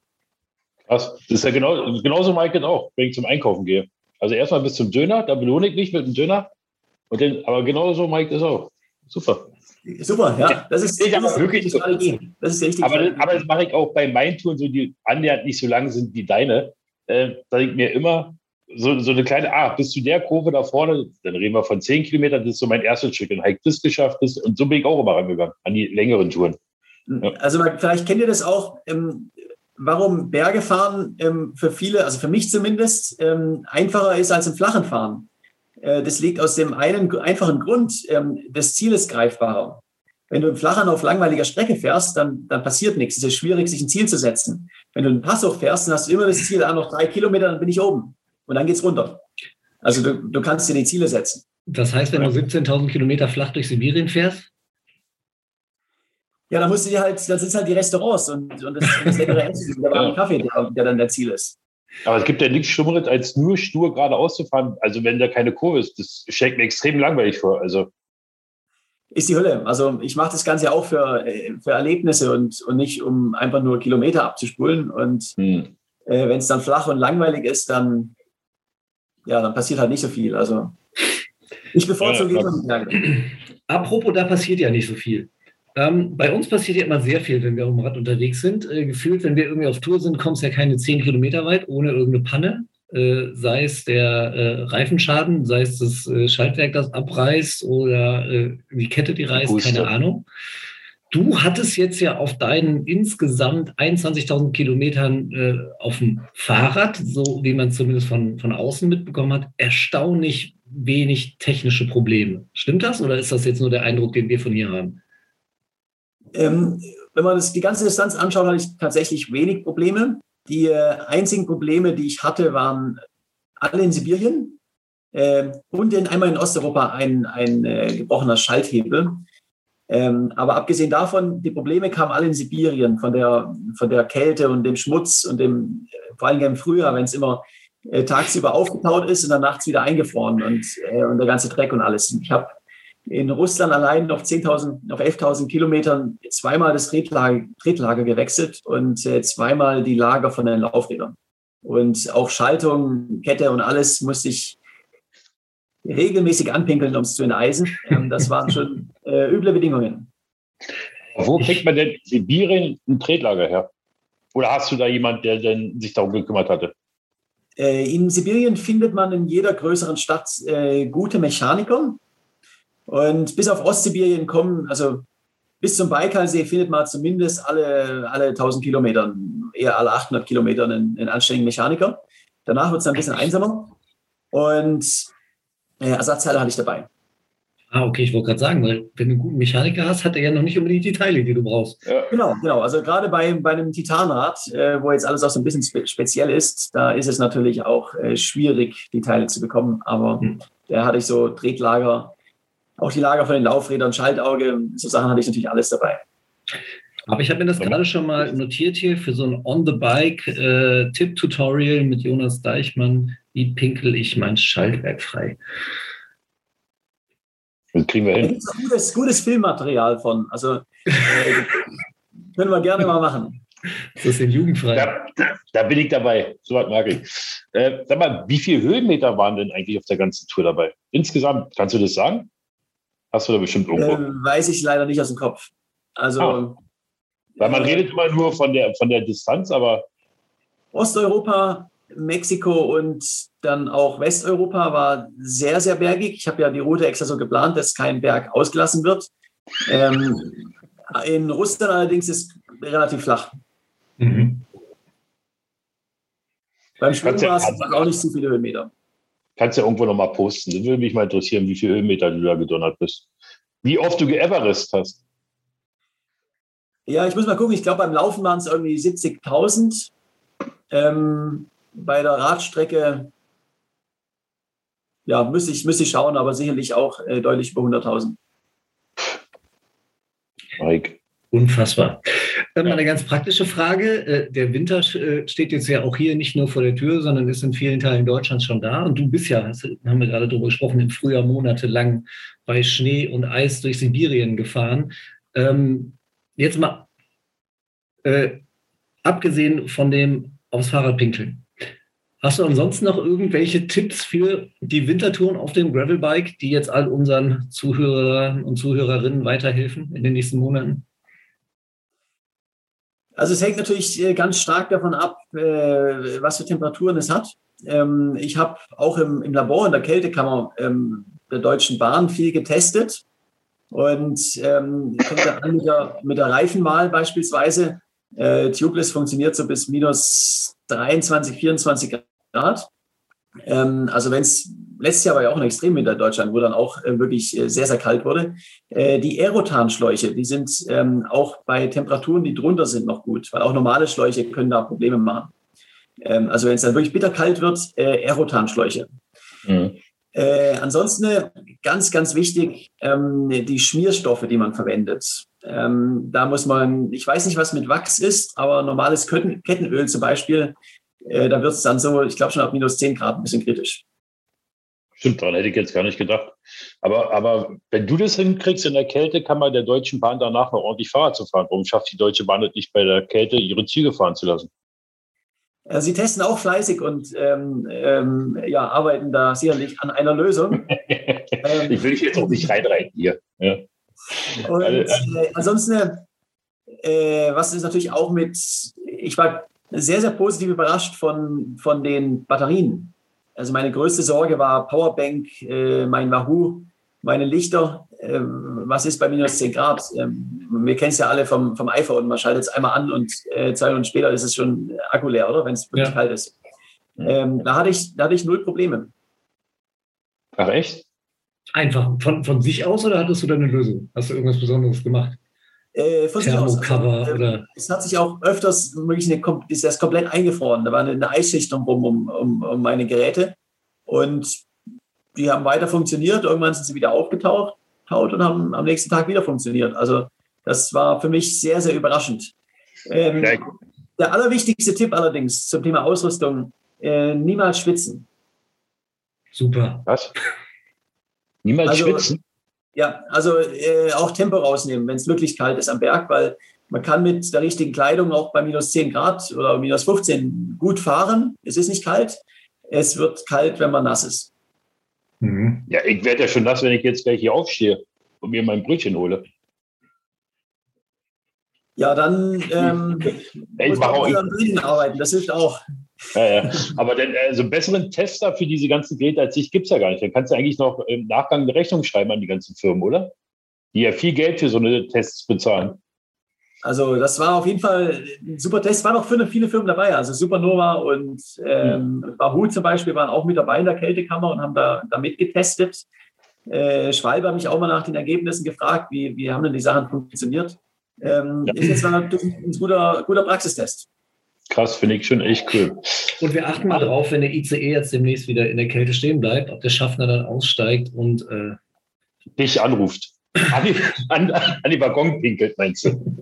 Krass. Das ist ja genau, genauso Mike auch, wenn ich zum Einkaufen gehe. Also erstmal bis zum Döner, da belohne ich mich mit dem Döner. Und dann, aber genauso Mike ist auch. Super. Super, ja. Das ist, das ist wirklich Strategie. Das ist richtig. Aber, aber das mache ich auch bei meinen Touren, so die annähernd nicht so lang sind wie deine. Äh, da ich mir immer so, so eine kleine, ah, bis zu der Kurve da vorne, dann reden wir von zehn Kilometern, das ist so mein erstes Stück. Und habe ich das geschafft. Das, und so bin ich auch immer rangegangen, an die längeren Touren. Ja. Also vielleicht kennt ihr das auch. Ähm, warum Berge fahren ähm, für viele, also für mich zumindest, ähm, einfacher ist als im flachen Fahren. Äh, das liegt aus dem einen einfachen Grund, ähm, das Ziel ist greifbarer. Wenn du im Flachern auf langweiliger Strecke fährst, dann, dann passiert nichts. Es ist schwierig, sich ein Ziel zu setzen. Wenn du einen Pass hochfährst, dann hast du immer das Ziel, ah, noch drei Kilometer, dann bin ich oben. Und dann geht's runter. Also du, du kannst dir die Ziele setzen. Das heißt, wenn du 17.000 Kilometer flach durch Sibirien fährst? Ja, dann musst du dir halt, das sind halt die Restaurants und, und das, das leckere Essen, der warme Kaffee, der, der dann der Ziel ist. Aber es gibt ja nichts Schlimmeres, als nur stur geradeaus zu fahren. Also wenn da keine Kurve ist, das stellt mir extrem langweilig vor. Also ist die Hölle. Also ich mache das Ganze auch für, für Erlebnisse und, und nicht, um einfach nur Kilometer abzuspulen. Und hm. äh, wenn es dann flach und langweilig ist, dann, ja, dann passiert halt nicht so viel. Also ich bevorzuge ja, ja. Apropos, da passiert ja nicht so viel. Ähm, bei uns passiert ja immer sehr viel, wenn wir auf dem Rad unterwegs sind. Äh, gefühlt, wenn wir irgendwie auf Tour sind, kommst ja keine zehn Kilometer weit ohne irgendeine Panne. Äh, sei es der äh, Reifenschaden, sei es das äh, Schaltwerk, das abreißt oder äh, die Kette, die reißt, Puste. keine Ahnung. Du hattest jetzt ja auf deinen insgesamt 21.000 Kilometern äh, auf dem Fahrrad, so wie man zumindest von, von außen mitbekommen hat, erstaunlich wenig technische Probleme. Stimmt das oder ist das jetzt nur der Eindruck, den wir von hier haben? Ähm, wenn man das, die ganze Distanz anschaut, hatte ich tatsächlich wenig Probleme. Die äh, einzigen Probleme, die ich hatte, waren alle in Sibirien äh, und in, einmal in Osteuropa ein, ein äh, gebrochener Schalthebel. Ähm, aber abgesehen davon, die Probleme kamen alle in Sibirien von der, von der Kälte und dem Schmutz und dem, äh, vor allem im Frühjahr, wenn es immer äh, tagsüber aufgetaut ist und dann nachts wieder eingefroren und, äh, und der ganze Dreck und alles. Ich habe in Russland allein auf 10.000, auf 11.000 Kilometern zweimal das Tretlager, Tretlager gewechselt und äh, zweimal die Lager von den Laufrädern. Und auch Schaltung, Kette und alles musste ich regelmäßig anpinkeln, um es zu enteisen. Ähm, das waren schon äh, üble Bedingungen. Wo kriegt man denn Sibirien ein Tretlager her? Oder hast du da jemand, der denn sich darum gekümmert hatte? Äh, in Sibirien findet man in jeder größeren Stadt äh, gute Mechaniker, und bis auf Ostsibirien kommen, also bis zum Baikalsee findet man zumindest alle, alle 1000 Kilometer, eher alle 800 Kilometer einen, einen anständigen Mechaniker. Danach wird es ein bisschen einsamer. Und äh, Ersatzteile hatte ich dabei. Ah, okay, ich wollte gerade sagen, weil wenn du einen guten Mechaniker hast, hat er ja noch nicht unbedingt die Teile, die du brauchst. Ja. Genau, genau. Also gerade bei, bei einem Titanrad, äh, wo jetzt alles auch so ein bisschen spe speziell ist, da ist es natürlich auch äh, schwierig, die Teile zu bekommen. Aber hm. da hatte ich so Tretlager, auch die Lager von den Laufrädern, Schaltauge, so Sachen hatte ich natürlich alles dabei. Aber ich habe mir das gerade schon mal notiert hier für so ein On-the-Bike-Tipp-Tutorial äh, mit Jonas Deichmann. Wie pinkel ich mein Schaltwerk frei? Das kriegen wir hin. Da gibt gutes, gutes Filmmaterial von. Also äh, können wir gerne mal machen. Das ist denn jugendfrei. Da, da, bin ich dabei. So was mag ich. Äh, sag mal, wie viele Höhenmeter waren denn eigentlich auf der ganzen Tour dabei? Insgesamt, kannst du das sagen? Hast du da bestimmt irgendwo? Ähm, weiß ich leider nicht aus dem Kopf. Also. Ah. Weil man äh, redet immer nur von der, von der Distanz, aber. Osteuropa, Mexiko und dann auch Westeuropa war sehr, sehr bergig. Ich habe ja die Route extra so geplant, dass kein Berg ausgelassen wird. Ähm, in Russland allerdings ist es relativ flach. Mhm. Beim Schwimmen war es auch nicht so viele Höhenmeter. Kannst ja irgendwo nochmal posten. Das würde mich mal interessieren, wie viele Höhenmeter du da gedonnert bist. Wie oft du geeverest hast. Ja, ich muss mal gucken. Ich glaube, beim Laufen waren es irgendwie 70.000. Ähm, bei der Radstrecke, ja, müsste ich, müsste ich schauen, aber sicherlich auch äh, deutlich über 100.000. Mike. Unfassbar. Dann mal eine ganz praktische Frage. Äh, der Winter äh, steht jetzt ja auch hier nicht nur vor der Tür, sondern ist in vielen Teilen Deutschlands schon da. Und du bist ja, haben wir gerade darüber gesprochen, im Frühjahr monatelang bei Schnee und Eis durch Sibirien gefahren. Ähm, jetzt mal äh, abgesehen von dem aufs Fahrrad pinkeln. Hast du ansonsten noch irgendwelche Tipps für die Wintertouren auf dem Gravelbike, die jetzt all unseren Zuhörern und Zuhörerinnen weiterhelfen in den nächsten Monaten? Also es hängt natürlich äh, ganz stark davon ab, äh, was für Temperaturen es hat. Ähm, ich habe auch im, Labor in der Kältekammer ähm, der Deutschen Bahn viel getestet und ähm, mit der, mit der Reifenwahl beispielsweise. Äh, Tubeless funktioniert so bis minus 23, 24 Grad. Also wenn es letztes Jahr war ja auch ein Extremwinter in Deutschland, wo dann auch äh, wirklich äh, sehr, sehr kalt wurde. Äh, die Aerotan-Schläuche, die sind ähm, auch bei Temperaturen, die drunter sind, noch gut, weil auch normale Schläuche können da Probleme machen. Ähm, also wenn es dann wirklich bitterkalt wird, äh, Aerotan-Schläuche. Mhm. Äh, ansonsten äh, ganz, ganz wichtig, ähm, die Schmierstoffe, die man verwendet. Ähm, da muss man, ich weiß nicht, was mit Wachs ist, aber normales Kettenöl zum Beispiel äh, da wird es dann so, ich glaube schon ab minus 10 Grad ein bisschen kritisch. Stimmt, daran hätte ich jetzt gar nicht gedacht. Aber, aber wenn du das hinkriegst in der Kälte, kann man der Deutschen Bahn danach noch ordentlich Fahrrad zu fahren. Warum schafft die Deutsche Bahn das nicht bei der Kälte, ihre Züge fahren zu lassen? Sie testen auch fleißig und ähm, ähm, ja, arbeiten da sicherlich an einer Lösung. ähm, ich will dich jetzt auch nicht reinreiten hier. Ja. Und äh, ansonsten, äh, was ist natürlich auch mit, ich war sehr, sehr positiv überrascht von, von den Batterien. Also meine größte Sorge war Powerbank, äh, mein Wahoo, meine Lichter. Ähm, was ist bei minus 10 Grad? Ähm, wir kennen es ja alle vom, vom iPhone. Man schaltet es einmal an und äh, zwei Stunden später ist es schon Akku leer, oder? Wenn es wirklich ja. kalt ist. Ähm, da, hatte ich, da hatte ich null Probleme. Ach echt? Einfach von, von sich aus oder hattest du da eine Lösung? Hast du irgendwas Besonderes gemacht? Äh, von sich aus. Also, oder? Es hat sich auch öfters wirklich eine, ist das komplett eingefroren. Da war eine, eine Eisschicht um, um, um, um meine Geräte. Und die haben weiter funktioniert. Irgendwann sind sie wieder aufgetaucht und haben am nächsten Tag wieder funktioniert. Also das war für mich sehr, sehr überraschend. Ähm, der allerwichtigste Tipp allerdings zum Thema Ausrüstung, äh, niemals schwitzen. Super. Was? Niemals also, schwitzen? Ja, also äh, auch Tempo rausnehmen, wenn es wirklich kalt ist am Berg, weil man kann mit der richtigen Kleidung auch bei minus 10 Grad oder minus 15 gut fahren. Es ist nicht kalt. Es wird kalt, wenn man nass ist. Mhm. Ja, ich werde ja schon nass, wenn ich jetzt gleich hier aufstehe und mir mein Brötchen hole. Ja, dann ähm, ich mache auch drinnen arbeiten. Das hilft auch. Ja, ja. Aber den, also besseren Tester für diese ganzen Geräte als ich gibt es ja gar nicht. Dann kannst du eigentlich noch im Nachgang eine Rechnung schreiben an die ganzen Firmen, oder? Die ja viel Geld für so eine Tests bezahlen. Also das war auf jeden Fall ein super Test. Waren auch für viele Firmen dabei. Also Supernova und ähm. Bahoo zum Beispiel waren auch mit dabei in der Kältekammer und haben da, da mitgetestet. Äh, Schwalbe hat mich auch mal nach den Ergebnissen gefragt, wie, wie haben denn die Sachen funktioniert. Ähm, ja. Ist jetzt natürlich ein guter, guter Praxistest. Krass, finde ich schon echt cool. Und wir achten mal drauf, wenn der ICE jetzt demnächst wieder in der Kälte stehen bleibt, ob der Schaffner dann aussteigt und äh dich anruft. An die, an, an die Waggon pinkelt, meinst du?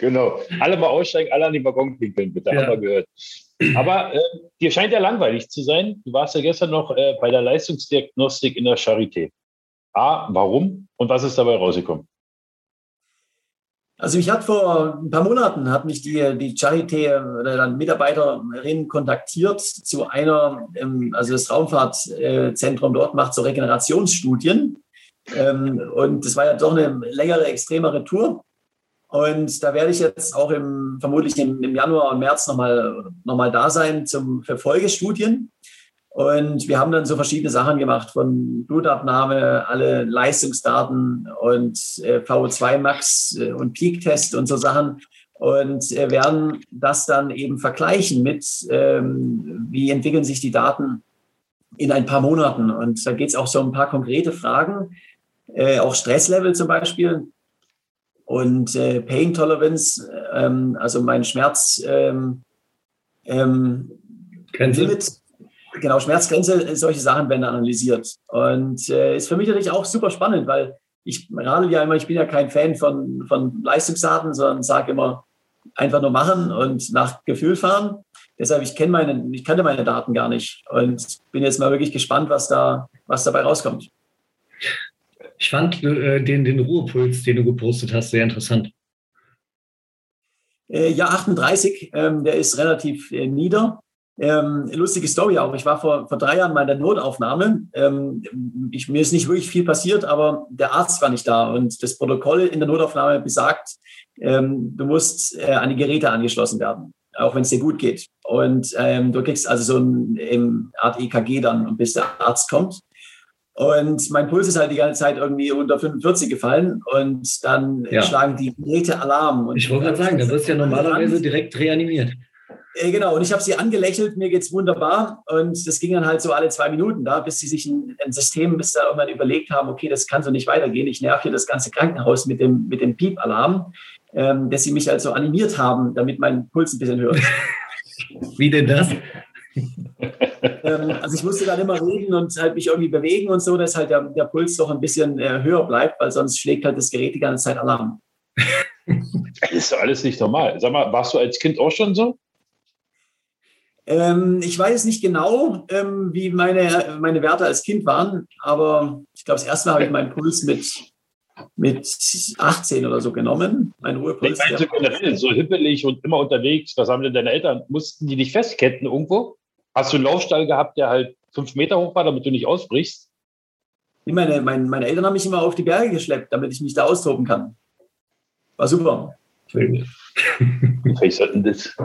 genau. Alle mal aussteigen, alle an die Waggon pinkeln, bitte. Ja. Haben wir gehört. Aber äh, dir scheint ja langweilig zu sein. Du warst ja gestern noch äh, bei der Leistungsdiagnostik in der Charité. A, warum und was ist dabei rausgekommen? Also ich hatte vor ein paar Monaten hat mich die, die Charité oder dann Mitarbeiterin kontaktiert zu einer, ähm, also das Raumfahrtzentrum dort macht so Regenerationsstudien. Ähm, und das war ja doch eine längere, extremere Tour. Und da werde ich jetzt auch im, vermutlich im, Januar und März nochmal noch mal da sein zum, für Folgestudien. Und wir haben dann so verschiedene Sachen gemacht, von Blutabnahme, alle Leistungsdaten und äh, VO2 Max äh, und Peak-Test und so Sachen. Und äh, werden das dann eben vergleichen mit, ähm, wie entwickeln sich die Daten in ein paar Monaten. Und da geht es auch so um ein paar konkrete Fragen, äh, auch Stresslevel zum Beispiel und äh, Pain Tolerance, ähm, also mein Schmerz ähm, ähm, Limit genau, Schmerzgrenze, solche Sachen werden analysiert. Und äh, ist für mich natürlich auch super spannend, weil ich radel ja immer, ich bin ja kein Fan von, von Leistungsdaten, sondern sage immer, einfach nur machen und nach Gefühl fahren. Deshalb, ich kenne meine, ich kannte meine Daten gar nicht und bin jetzt mal wirklich gespannt, was da, was dabei rauskommt. Ich fand äh, den, den Ruhepuls, den du gepostet hast, sehr interessant. Äh, ja, 38, ähm, der ist relativ äh, nieder. Ähm, lustige Story auch. Ich war vor, vor drei Jahren mal in der Notaufnahme. Ähm, ich, mir ist nicht wirklich viel passiert, aber der Arzt war nicht da und das Protokoll in der Notaufnahme besagt, ähm, du musst äh, an die Geräte angeschlossen werden, auch wenn es dir gut geht. Und ähm, du kriegst also so eine Art EKG dann, bis der Arzt kommt. Und mein Puls ist halt die ganze Zeit irgendwie unter 45 gefallen und dann ja. schlagen die Geräte Alarm. Und ich wollte gerade sagen, da wirst du ja normalerweise direkt reanimiert. Äh, genau, und ich habe sie angelächelt, mir geht's wunderbar. Und das ging dann halt so alle zwei Minuten da, bis sie sich ein, ein System, bis da irgendwann überlegt haben, okay, das kann so nicht weitergehen. Ich nerv hier das ganze Krankenhaus mit dem, mit dem Piep-Alarm, ähm, dass sie mich halt so animiert haben, damit mein Puls ein bisschen höher ist. Wie denn das? ähm, also ich musste dann immer reden und halt mich irgendwie bewegen und so, dass halt der, der Puls doch ein bisschen äh, höher bleibt, weil sonst schlägt halt das Gerät die ganze Zeit Alarm. Das ist doch alles nicht normal. Sag mal, warst du als Kind auch schon so? Ähm, ich weiß nicht genau, ähm, wie meine, meine Werte als Kind waren, aber ich glaube, das erste Mal habe ich meinen Puls mit, mit 18 oder so genommen. Mein Ruhepuls. Ich meine, so generell, so hippelig und immer unterwegs, was haben denn deine Eltern? Mussten die dich festketten irgendwo? Hast du einen Laufstall gehabt, der halt fünf Meter hoch war, damit du nicht ausbrichst? Meine, meine, meine Eltern haben mich immer auf die Berge geschleppt, damit ich mich da austoben kann. War super. Was sollten das?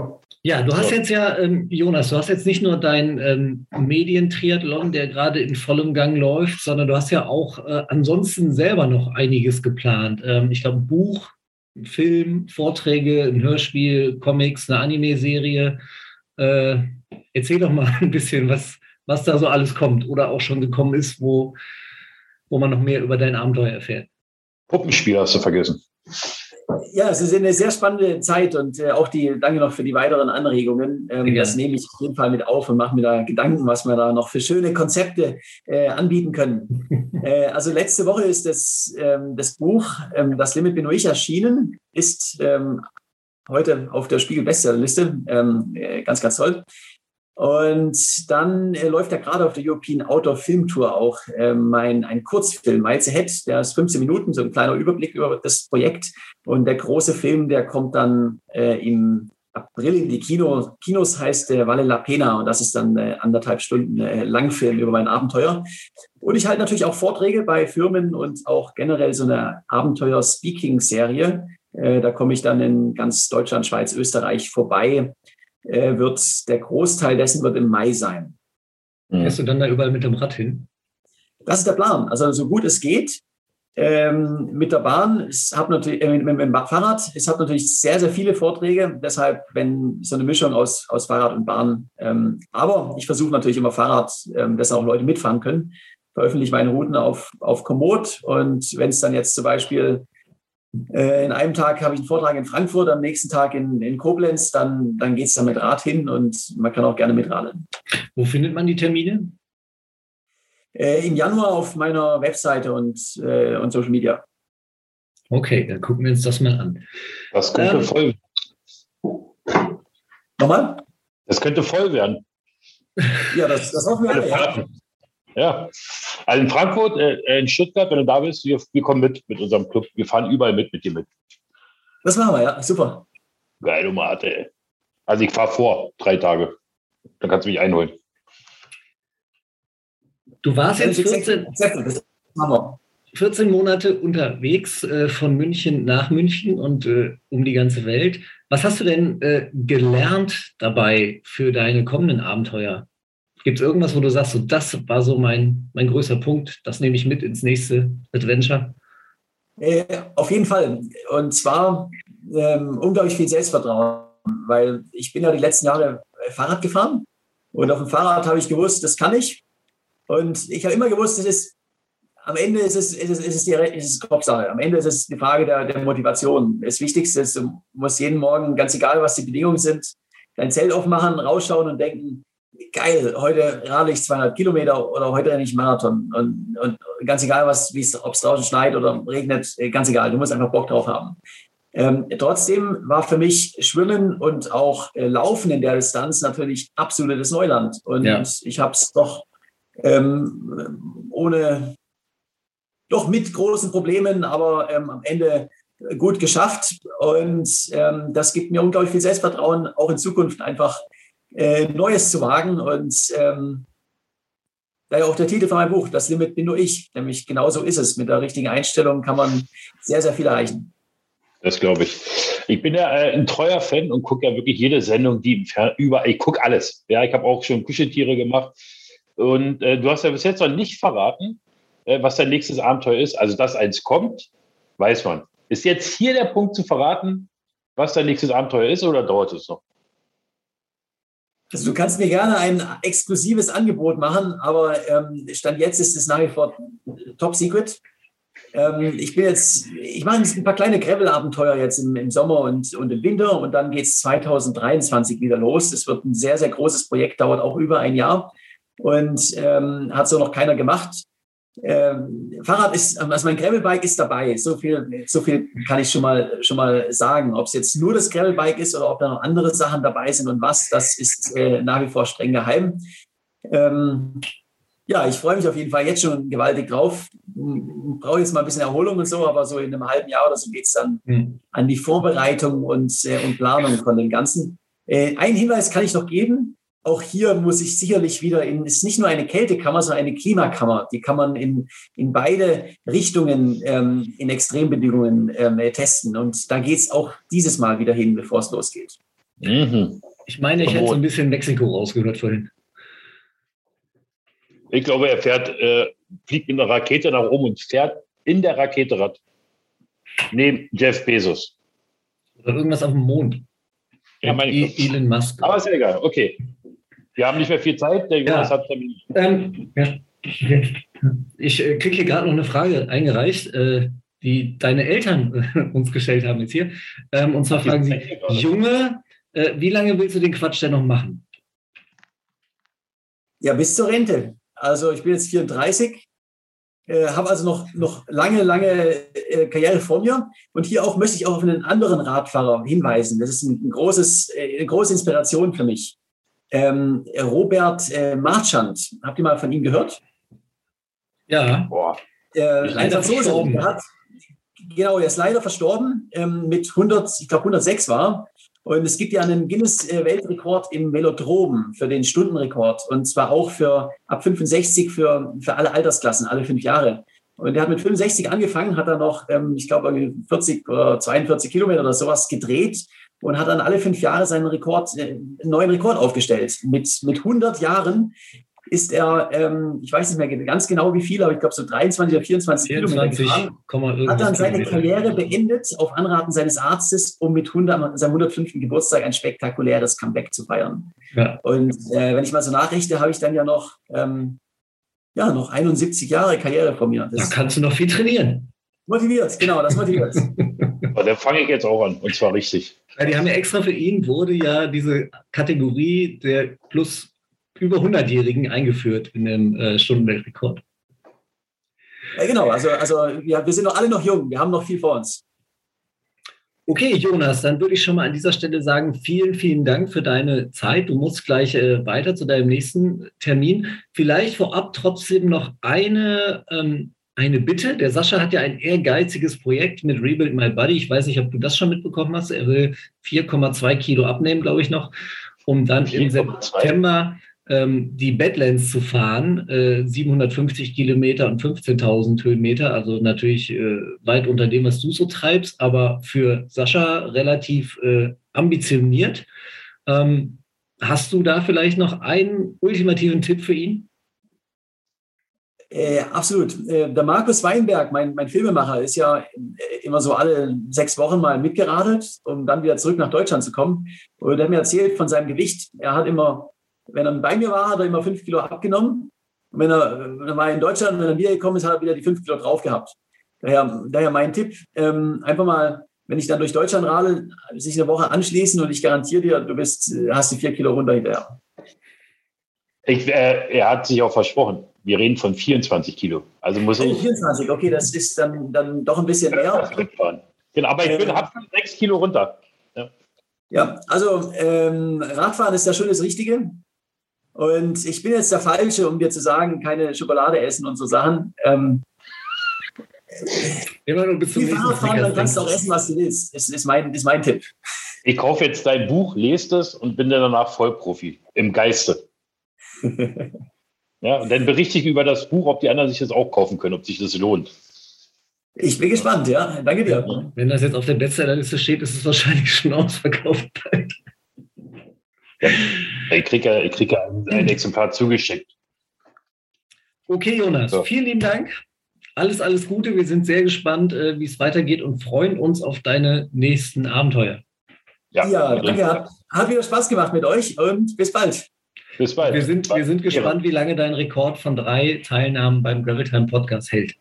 Ja, du hast So. jetzt ja, ähm, Jonas, du hast jetzt nicht nur dein ähm, Medientriathlon, der gerade in vollem Gang läuft, sondern du hast ja auch äh, ansonsten selber noch einiges geplant. Ähm, ich glaube, ein Buch, Film, Vorträge, ein Hörspiel, Comics, eine Anime-Serie. Äh, erzähl doch mal ein bisschen, was, was da so alles kommt oder auch schon gekommen ist, wo, wo man noch mehr über dein Abenteuer erfährt. Puppenspiel hast du vergessen. Ja, es ist eine sehr spannende Zeit und äh, auch die, danke noch für die weiteren Anregungen. Ähm, das nehme ich auf jeden Fall mit auf und mache mir da Gedanken, was wir da noch für schöne Konzepte äh, anbieten können. äh, also letzte Woche ist das, ähm, das Buch ähm, Das Limit bin nur ich erschienen, ist ähm, heute auf der Spiegel Bestsellerliste. Ähm, äh, ganz, ganz toll. Und dann äh, läuft ja gerade auf der European Outdoor Film Tour auch äh, mein, ein Kurzfilm, Miles Ahead, der ist 15 Minuten, so ein kleiner Überblick über das Projekt. Und der große Film, der kommt dann äh, im April in die Kino, Kinos, heißt der Valle la Pena. Und das ist dann äh, anderthalb Stunden äh, Langfilm über mein Abenteuer. Und ich halte natürlich auch Vorträge bei Firmen und auch generell so eine Abenteuer-Speaking-Serie. Äh, da komme ich dann in ganz Deutschland, Schweiz, Österreich vorbei äh, wird der Großteil dessen wird im Mai sein. Hm. Fährst du dann da überall mit dem Rad hin? Das ist der Plan. Also so gut es geht. Ähm, mit der Bahn, es hat natürlich, äh, mit, mit dem Fahrrad, es hat natürlich sehr, sehr viele Vorträge. Deshalb, wenn so eine Mischung aus, aus Fahrrad und Bahn. Ähm, aber ich versuche natürlich immer Fahrrad, ähm, dass auch Leute mitfahren können. Veröffentliche meine Routen auf, auf Komoot. Und wenn es dann jetzt zum Beispiel äh, in einem Tag habe ich einen Vortrag in Frankfurt, am nächsten Tag in, in Koblenz, dann, dann geht es da mit Rad hin und man kann auch gerne mitradeln. Wo findet man die Termine? Äh, Im Januar auf meiner Webseite und, äh, und Social Media. Okay, dann gucken wir uns das mal an. Das könnte Ähm, voll, Nochmal? das könnte voll werden. Ja, das, das hoffen wir alle. Ja. Ja. Also in Frankfurt, äh, in Stuttgart, wenn du da bist, wir, wir kommen mit mit unserem Club. Wir fahren überall mit mit dir mit. Das machen wir, ja. Super. Geil, du Mate, ey. Also ich fahre vor, drei Tage. Dann kannst du mich einholen. Du warst jetzt Exakt, 14, exakt, das machen wir. 14 Monate unterwegs äh, von München nach München und äh, um die ganze Welt. Was hast du denn äh, gelernt dabei für deine kommenden Abenteuer? Gibt es irgendwas, wo du sagst, so, das war so mein, mein größter Punkt, das nehme ich mit ins nächste Adventure? Äh, auf jeden Fall. Und zwar ähm, unglaublich viel Selbstvertrauen, weil ich bin ja die letzten Jahre äh, Fahrrad gefahren und auf dem Fahrrad habe ich gewusst, das kann ich. Und ich habe immer gewusst, es ist am Ende ist es, ist es, ist es, die, ist es Kopfsache. Am Ende ist es die Frage der, der Motivation. Das Wichtigste ist, du musst jeden Morgen, ganz egal, was die Bedingungen sind, dein Zelt aufmachen, rausschauen und denken, geil, heute radel ich 200 Kilometer oder heute renne ich Marathon. Und, und ganz egal, was, ob es draußen schneit oder regnet, äh, ganz egal, du musst einfach Bock drauf haben. Ähm, trotzdem war für mich Schwimmen und auch äh, Laufen in der Distanz natürlich absolutes Neuland. Und Ja. ich habe es doch ähm, ohne, doch mit großen Problemen, aber ähm, am Ende gut geschafft. Und ähm, das gibt mir unglaublich viel Selbstvertrauen, auch in Zukunft einfach äh, Neues zu wagen. Und ähm, daher auch der Titel von meinem Buch, Das Limit bin nur ich. Nämlich genauso ist es. Mit der richtigen Einstellung kann man sehr, sehr viel erreichen. Das glaube ich. Ich bin ja äh, ein treuer Fan und gucke ja wirklich jede Sendung, die über. Ich gucke alles. Ja, ich habe auch schon Kuscheltiere gemacht. Und äh, du hast ja bis jetzt noch nicht verraten, äh, was dein nächstes Abenteuer ist. Also, dass eins kommt, weiß man. Ist jetzt hier der Punkt zu verraten, was dein nächstes Abenteuer ist oder dauert es noch? Also du kannst mir gerne ein exklusives Angebot machen, aber ähm, Stand jetzt ist es nach wie vor top secret. Ähm, ich bin jetzt, ich mache ein paar kleine Gravel-Abenteuer jetzt im, im Sommer und, und im Winter und dann geht es 2023 wieder los. Es wird ein sehr, sehr großes Projekt, dauert auch über ein Jahr und ähm, hat so noch keiner gemacht. Ähm, Fahrrad ist, also mein Gravelbike ist dabei. So viel, so viel kann ich schon mal, schon mal sagen. Ob es jetzt nur das Gravelbike ist oder ob da noch andere Sachen dabei sind und was, das ist äh, nach wie vor streng geheim. Ähm, ja, ich freue mich auf jeden Fall jetzt schon gewaltig drauf. Brauche jetzt mal ein bisschen Erholung und so, aber so in einem halben Jahr oder so geht es dann mhm. an die Vorbereitung und, äh, und Planung von dem Ganzen. Äh, einen Hinweis kann ich noch geben. Auch hier muss ich sicherlich wieder in, es ist nicht nur eine Kältekammer, sondern eine Klimakammer. Die kann man in, in beide Richtungen ähm, in Extrembedingungen ähm, testen. Und da geht es auch dieses Mal wieder hin, bevor es losgeht. Mhm. Ich meine, ich hätte so ein bisschen Mexiko rausgehört vorhin. Ich glaube, er fährt, äh, fliegt mit einer Rakete nach oben und fährt in der Rakete Rad. Neben Jeff Bezos. Oder irgendwas auf dem Mond. Ja, meine ich. E- Elon Musk. Aber ist ja egal. Okay. Wir haben nicht mehr viel Zeit. Der Jonas ja. hat ähm, ja. Ich äh, kriege hier gerade noch eine Frage eingereicht, äh, die deine Eltern äh, uns gestellt haben jetzt hier. Ähm, und zwar fragen sie, Junge, äh, wie lange willst du den Quatsch denn noch machen? Ja, bis zur Rente. Also ich bin jetzt 34, äh, habe also noch, noch lange, lange äh, Karriere vor mir. Und hier auch möchte ich auch auf einen anderen Radfahrer hinweisen. Das ist ein, ein großes, äh, eine große Inspiration für mich. Ähm, Robert äh, Marchand, habt ihr mal von ihm gehört? Ja. Boah. Äh, leider verstorben. Hat, genau, er ist leider verstorben ähm, mit 100, ich glaube 106 war. Und es gibt ja einen Guinness-Weltrekord im Velodrom für den Stundenrekord. Und zwar auch für ab 65 für, für alle Altersklassen, alle fünf Jahre. Und er hat mit 65 angefangen, hat dann noch, ähm, ich glaube, 40 oder 42 Kilometer oder sowas gedreht und hat dann alle fünf Jahre seinen Rekord, äh, einen neuen Rekord aufgestellt. Mit, mit 100 Jahren ist er, ähm, ich weiß nicht mehr ganz genau wie viel, aber ich glaube so 23 oder 24 24, Kilometer gefahren, hat dann seine Karriere beendet auf Anraten seines Arztes, um mit 100, seinem 105. Geburtstag ein spektakuläres Comeback zu feiern. Ja. Und äh, wenn ich mal so nachrichte, habe ich dann ja noch, ähm, ja, noch 71 Jahre Karriere vor mir. Das da kannst du noch viel trainieren. Motiviert, genau, das motiviert. Aber da fange ich jetzt auch an, und zwar richtig. Ja, die haben ja extra für ihn, wurde ja diese Kategorie der plus über 100-Jährigen eingeführt in dem äh, Stundenweltrekord. Ja, genau, also, also ja, wir sind noch alle noch jung, wir haben noch viel vor uns. Okay, Jonas, dann würde ich schon mal an dieser Stelle sagen, vielen, vielen Dank für deine Zeit. Du musst gleich äh, weiter zu deinem nächsten Termin. Vielleicht vorab trotzdem noch eine, ähm, eine Bitte. Der Sascha hat ja ein ehrgeiziges Projekt mit Rebuild My Body. Ich weiß nicht, ob du das schon mitbekommen hast. Er will 4,2 Kilo abnehmen, glaube ich noch, um dann im September ähm, die Badlands zu fahren, äh, 750 Kilometer und 15.000 Höhenmeter, also natürlich äh, weit unter dem, was du so treibst, aber für Sascha relativ äh, ambitioniert. Ähm, hast du da vielleicht noch einen ultimativen Tipp für ihn? Äh, absolut. Äh, der Markus Weinberg, mein, mein Filmemacher, ist ja äh, immer so alle sechs Wochen mal mitgeradelt, um dann wieder zurück nach Deutschland zu kommen. Und er hat mir erzählt von seinem Gewicht. Er hat immer wenn er bei mir war, hat er immer fünf Kilo abgenommen. Und wenn er, wenn er mal in Deutschland, wenn er wiedergekommen ist, hat er wieder die fünf Kilo drauf gehabt. Daher, daher mein Tipp, ähm, einfach mal, wenn ich dann durch Deutschland rade, sich eine Woche anschließen und ich garantiere dir, du bist, hast die vier Kilo runter hinterher. Ich, äh, er hat sich auch versprochen. Wir reden von 24 Kilo. Also muss ich. 24, okay, das ist dann, dann doch ein bisschen mehr. Genau, aber ich bin äh, ab sechs Kilo runter. Ja, ja also ähm, Radfahren ist ja schon das Richtige. Und ich bin jetzt der Falsche, um dir zu sagen, keine Schokolade essen und so Sachen. Ähm, Immer nur bis zum Fahrradfahren, dann kannst du auch essen, was du willst. Das ist mein, ist mein Tipp. Ich kaufe jetzt dein Buch, lese es und bin dann danach Vollprofi im Geiste. ja, und dann berichte ich über das Buch, ob die anderen sich das auch kaufen können, ob sich das lohnt. Ich bin gespannt, ja. Danke dir. Wenn das jetzt auf der Bestsellerliste steht, ist es wahrscheinlich schon ausverkauft. Ja, ich kriege ja, krieg ja ein, ein, Exemplar zugeschickt. Okay, Jonas, so. vielen lieben Dank. Alles, alles Gute. Wir sind sehr gespannt, äh, wie es weitergeht und freuen uns auf deine nächsten Abenteuer. Ja, ja danke. Hat, hat wieder Spaß gemacht mit euch und bis bald. Bis bald. Wir sind, wir sind gespannt, wie lange dein Rekord von drei Teilnahmen beim Gravel Time Podcast hält.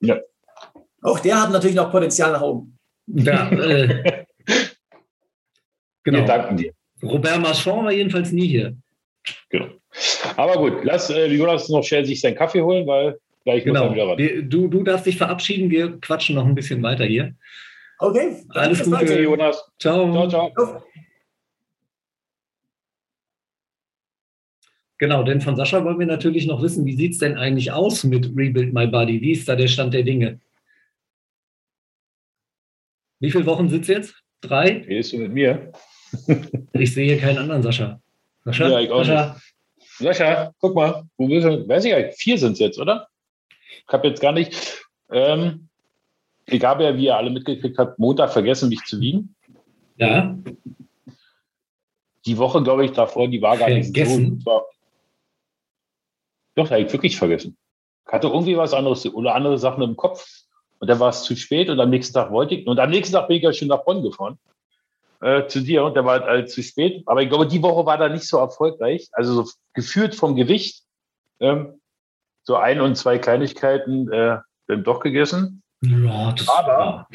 Ja. Auch der hat natürlich noch Potenzial nach oben. Ja, äh, genau. Wir danken dir. Robert Marchand war jedenfalls nie hier. Genau. Aber gut, lass äh, Jonas noch schnell sich seinen Kaffee holen, weil Gleich muss er Genau. wieder ran. Wir, du, du darfst dich verabschieden. Wir quatschen noch ein bisschen weiter hier. Okay. Alles Gute. Jonas. Ciao. Ciao, ciao. Auf. Genau, denn von Sascha wollen wir natürlich noch wissen, wie sieht es denn eigentlich aus mit Rebuild My Body? Wie ist da der Stand der Dinge? Wie viele Wochen sitzt jetzt? Drei? Wie ist du mit mir? Ich sehe hier keinen anderen Sascha. Sascha? Ja, ich auch Sascha? Sascha, guck mal, wo bist du? Weiß ich gar nicht, vier sind es jetzt, oder? Ich habe jetzt gar nicht. Ähm, ich habe ja, wie ihr alle mitgekriegt habt, Montag vergessen, mich zu wiegen. Ja, Die Woche, glaube ich, davor, die war gar nicht Vergessen? so. Doch, da habe ich wirklich vergessen. Ich hatte irgendwie was anderes oder andere Sachen im Kopf und dann war es zu spät und am nächsten Tag wollte ich. Und am nächsten Tag bin ich ja schon nach Bonn gefahren. Äh, zu dir und der war halt äh, zu spät. Aber ich glaube, die Woche war da nicht so erfolgreich. Also so geführt vom Gewicht. Ähm, so ein und zwei Kleinigkeiten äh, dann doch gegessen. ja Aber-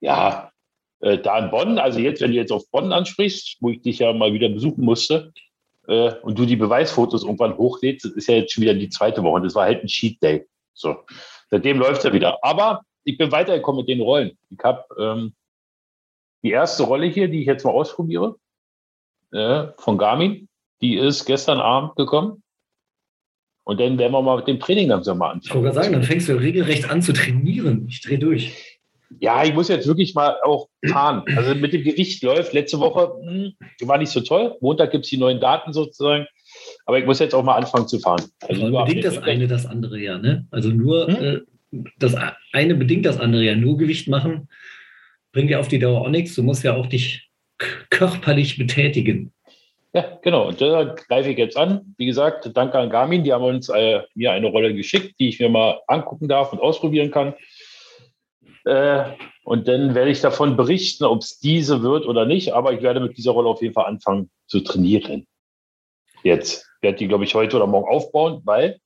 Ja, äh, da in Bonn, also jetzt, wenn du jetzt auf Bonn ansprichst, wo ich dich ja mal wieder besuchen musste, äh, und du die Beweisfotos irgendwann hochlädst, das ist ja jetzt schon wieder die zweite Woche. Das war halt ein Cheat Day. So. Seitdem läuft er wieder. Aber ich bin weitergekommen mit den Rollen. Ich habe ähm, die erste Rolle hier, die ich jetzt mal ausprobiere, äh, von Garmin, die ist gestern Abend gekommen. Und dann werden wir mal mit dem Training langsam mal Ich wollte anfangen. gerade sagen, dann fängst du regelrecht an zu trainieren. Ich drehe durch. Ja, ich muss jetzt wirklich mal auch fahren. Also mit dem Gewicht läuft. Letzte Woche hm, war nicht so toll. Montag gibt es die neuen Daten sozusagen. Aber ich muss jetzt auch mal anfangen zu fahren. Also bedingt das eine das andere ja, ne? Also nur Hm? äh, das eine bedingt das andere ja. Nur Gewicht machen bringt ja auf die Dauer auch nichts. Du musst ja auch dich körperlich betätigen. Ja, genau. Und da greife ich jetzt an. Wie gesagt, danke an Garmin. Die haben uns äh, mir eine Rolle geschickt, die ich mir mal angucken darf und ausprobieren kann. Äh, und dann werde ich davon berichten, ob es diese wird oder nicht. Aber ich werde mit dieser Rolle auf jeden Fall anfangen zu trainieren. Jetzt werde die, glaube ich, heute oder morgen aufbauen, weil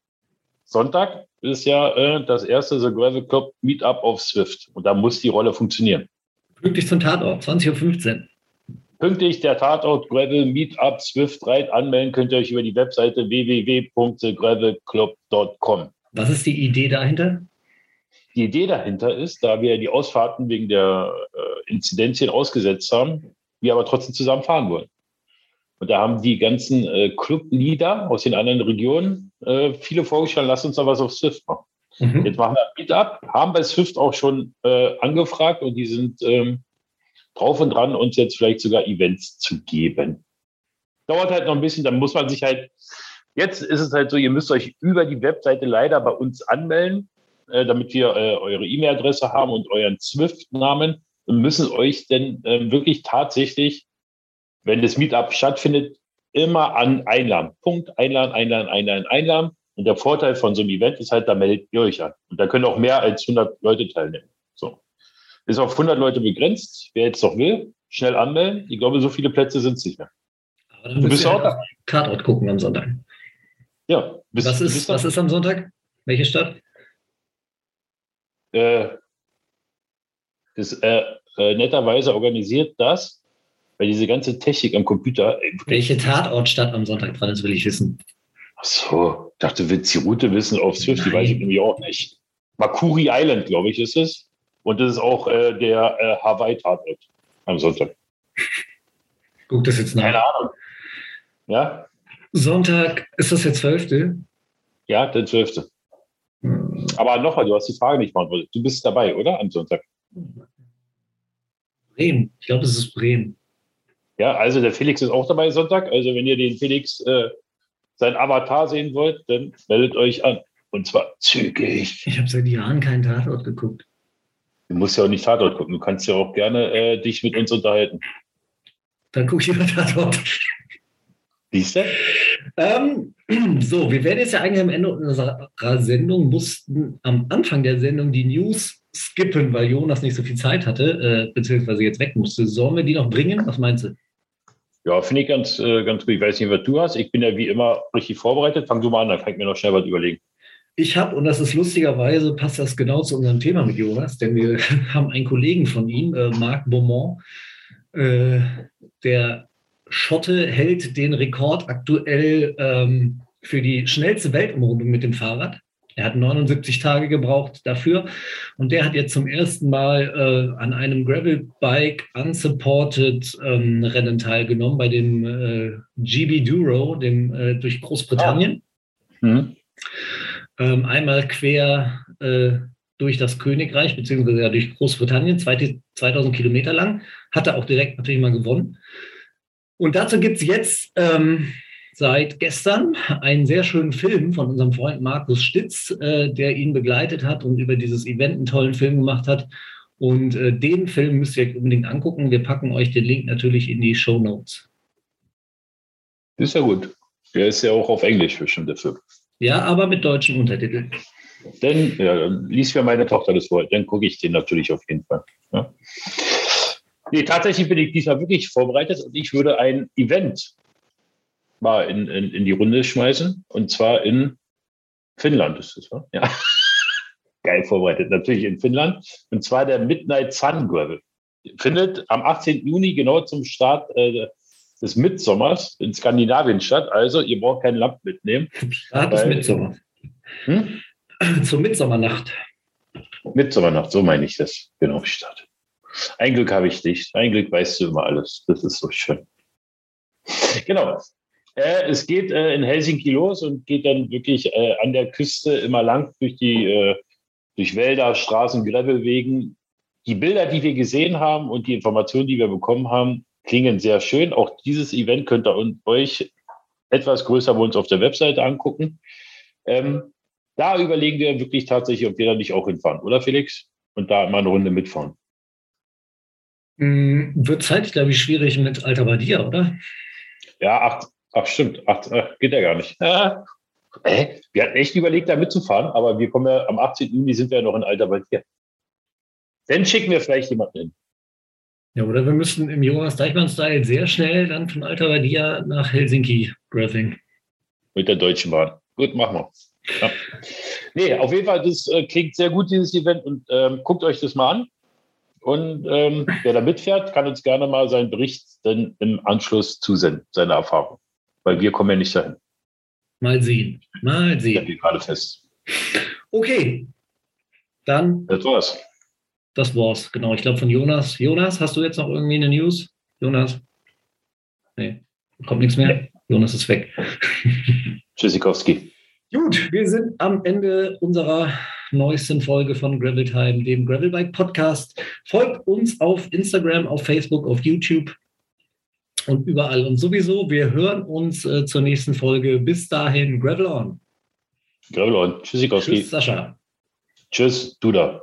Sonntag ist ja äh, das erste The Gravel Club Meetup auf Swift. Und da muss die Rolle funktionieren. Pünktlich zum Tatort, 20.15 Uhr. Pünktlich der Tatort Gravel Meetup Swift Ride anmelden könnt ihr euch über die Webseite www.gravelclub.com. Was ist die Idee dahinter? Die Idee dahinter ist, da wir die Ausfahrten wegen der äh, Inzidenzien ausgesetzt haben, wir aber trotzdem zusammen fahren wollen. Und da haben die ganzen äh, Club-Leader aus den anderen Regionen äh, viele vorgeschlagen, lasst uns da was auf Swift machen. Mhm. Jetzt machen wir ein Meetup, haben bei Swift auch schon äh, angefragt und die sind ähm, drauf und dran, uns jetzt vielleicht sogar Events zu geben. Dauert halt noch ein bisschen, dann muss man sich halt, jetzt ist es halt so, ihr müsst euch über die Webseite leider bei uns anmelden, äh, damit wir äh, eure E-Mail-Adresse haben und euren Swift-Namen und müssen euch dann äh, wirklich tatsächlich, wenn das Meetup stattfindet, immer an einladen. Punkt, einladen, einladen, einladen, einladen. Und der Vorteil von so einem Event ist halt, da meldet ihr euch an. Und da können auch mehr als 100 Leute teilnehmen. So. Ist auf 100 Leute begrenzt. Wer jetzt noch will, schnell anmelden. Ich glaube, so viele Plätze sind es nicht mehr. Aber dann Du bist auch da. Tatort gucken am Sonntag. Ja. Bist, Was ist, was ist am Sonntag? Welche Stadt? Äh, das, äh, äh, netterweise organisiert das, weil diese ganze Technik am Computer. Wirklich- Welche Tatortstadt am Sonntag dran ist, will ich wissen. Ach so, ich dachte, du willst die Route wissen auf Swift, die weiß ich nämlich auch nicht. Makuri Island, glaube ich, ist es. Und das ist auch äh, der äh, Hawaii-Tatort am Sonntag. Guck das jetzt nach. Keine Ahnung. Ja, Sonntag, ist das der 12.? ja, der 12. Aber nochmal, du hast die Frage nicht beantwortet. Du bist dabei, oder? Am Sonntag. Bremen. Ich glaube, es ist Bremen. Ja, also der Felix ist auch dabei Sonntag. Also wenn ihr den Felix äh, sein Avatar sehen wollt, dann meldet euch an. Und zwar zügig. Ich habe seit Jahren keinen Tatort geguckt. Du musst ja auch nicht Tatort gucken. Du kannst ja auch gerne äh, dich mit uns unterhalten. Dann gucke ich über Tatort. Siehst du? Ähm, so, wir werden jetzt ja eigentlich am Ende unserer Sendung, mussten am Anfang der Sendung die News skippen, weil Jonas nicht so viel Zeit hatte, äh, beziehungsweise jetzt weg musste. Sollen wir die noch bringen? Was meinst du? Ja, finde ich ganz, äh, ganz gut. Ich weiß nicht, was du hast. Ich bin ja wie immer richtig vorbereitet. Fang du mal an, dann kann ich mir noch schnell was überlegen. Ich habe, und das ist lustigerweise, passt das genau zu unserem Thema mit Jonas, denn wir haben einen Kollegen von ihm, äh, Marc Beaumont, äh, der Schotte hält den Rekord aktuell ähm, für die schnellste Weltumrundung mit dem Fahrrad. Er hat 79 Tage gebraucht dafür und der hat jetzt zum ersten Mal äh, an einem Gravelbike unsupported ähm, Rennen teilgenommen bei dem äh, GB Duro, dem äh, durch Großbritannien. Ah. Mhm. Ähm, einmal quer äh, durch das Königreich, beziehungsweise ja durch Großbritannien, 2000 Kilometer lang, hat er auch direkt natürlich mal gewonnen. Und dazu gibt es jetzt ähm, seit gestern einen sehr schönen Film von unserem Freund Markus Stitz, äh, der ihn begleitet hat und über dieses Event einen tollen Film gemacht hat. Und äh, den Film müsst ihr unbedingt angucken. Wir packen euch den Link natürlich in die Show Notes. Ist ja gut. Der ist ja auch auf Englisch bestimmt, der Film. Ja, aber mit deutschen Untertiteln. Dann ja, liest mir meine Tochter das vor, dann gucke ich den natürlich auf jeden Fall. Ja. Nee, tatsächlich bin ich diesmal wirklich vorbereitet und ich würde ein Event mal in, in, in die Runde schmeißen. Und zwar in Finnland ist es, ja. Geil vorbereitet, natürlich in Finnland. Und zwar der Midnight Sun Gravel. Findet am 18. Juni genau zum Start äh, des Mitsommers in Skandinavien statt. Also ihr braucht kein Lamp mitnehmen. Start des Mitsommers. Hm? Zur Mitsommernacht. Mitsommernacht, so meine ich das. Genau, Start. Ein Glück habe ich dich. Ein Glück weißt du immer alles. Das ist so schön. Genau. Äh, es geht äh, in Helsinki los und geht dann wirklich äh, an der Küste immer lang durch die äh, durch Wälder, Straßen, Gravelwegen. Die Bilder, die wir gesehen haben und die Informationen, die wir bekommen haben, klingen sehr schön. Auch dieses Event könnt ihr euch etwas größer bei uns auf der Webseite angucken. Ähm, da überlegen wir wirklich tatsächlich, ob wir da nicht auch hinfahren, oder Felix? Und da mal eine Runde mitfahren. Hm, wird zeitlich, glaube ich, schwierig mit Alta Badia, oder? Ja, acht, Ach, stimmt. Ach, geht ja gar nicht. äh, wir hatten echt überlegt, da mitzufahren, aber wir kommen ja am 18. Juni sind wir ja noch in Alter bei dir. Dann schicken wir vielleicht jemanden hin. Ja, oder wir müssen im Jonas Deichmann-Style sehr schnell dann von Alta Badia nach Helsinki Graveling. Mit der Deutschen Bahn. Gut, machen wir. Ja. Nee, auf jeden Fall, das äh, klingt sehr gut, dieses Event. Und ähm, guckt euch das mal an. Und ähm, wer da mitfährt, kann uns gerne mal seinen Bericht dann im Anschluss zusenden, seine Erfahrung weil wir kommen ja nicht dahin. Mal sehen. Mal sehen. Ich gerade fest. Okay. Dann. Das war's. Das war's, genau. Ich glaube von Jonas. Jonas, hast du jetzt noch irgendwie eine News? Jonas? Nee, kommt nichts mehr. Jonas ist weg. Tschüssikowski. Gut, wir sind am Ende unserer neuesten Folge von Gravel Time, dem Gravelbike Podcast. Folgt uns auf Instagram, auf Facebook, auf YouTube und überall. Und sowieso, wir hören uns äh, zur nächsten Folge. Bis dahin, Gravel on. Gravel on. Tschüssikowski. Tschüss, Sascha. Tschüss, Duda.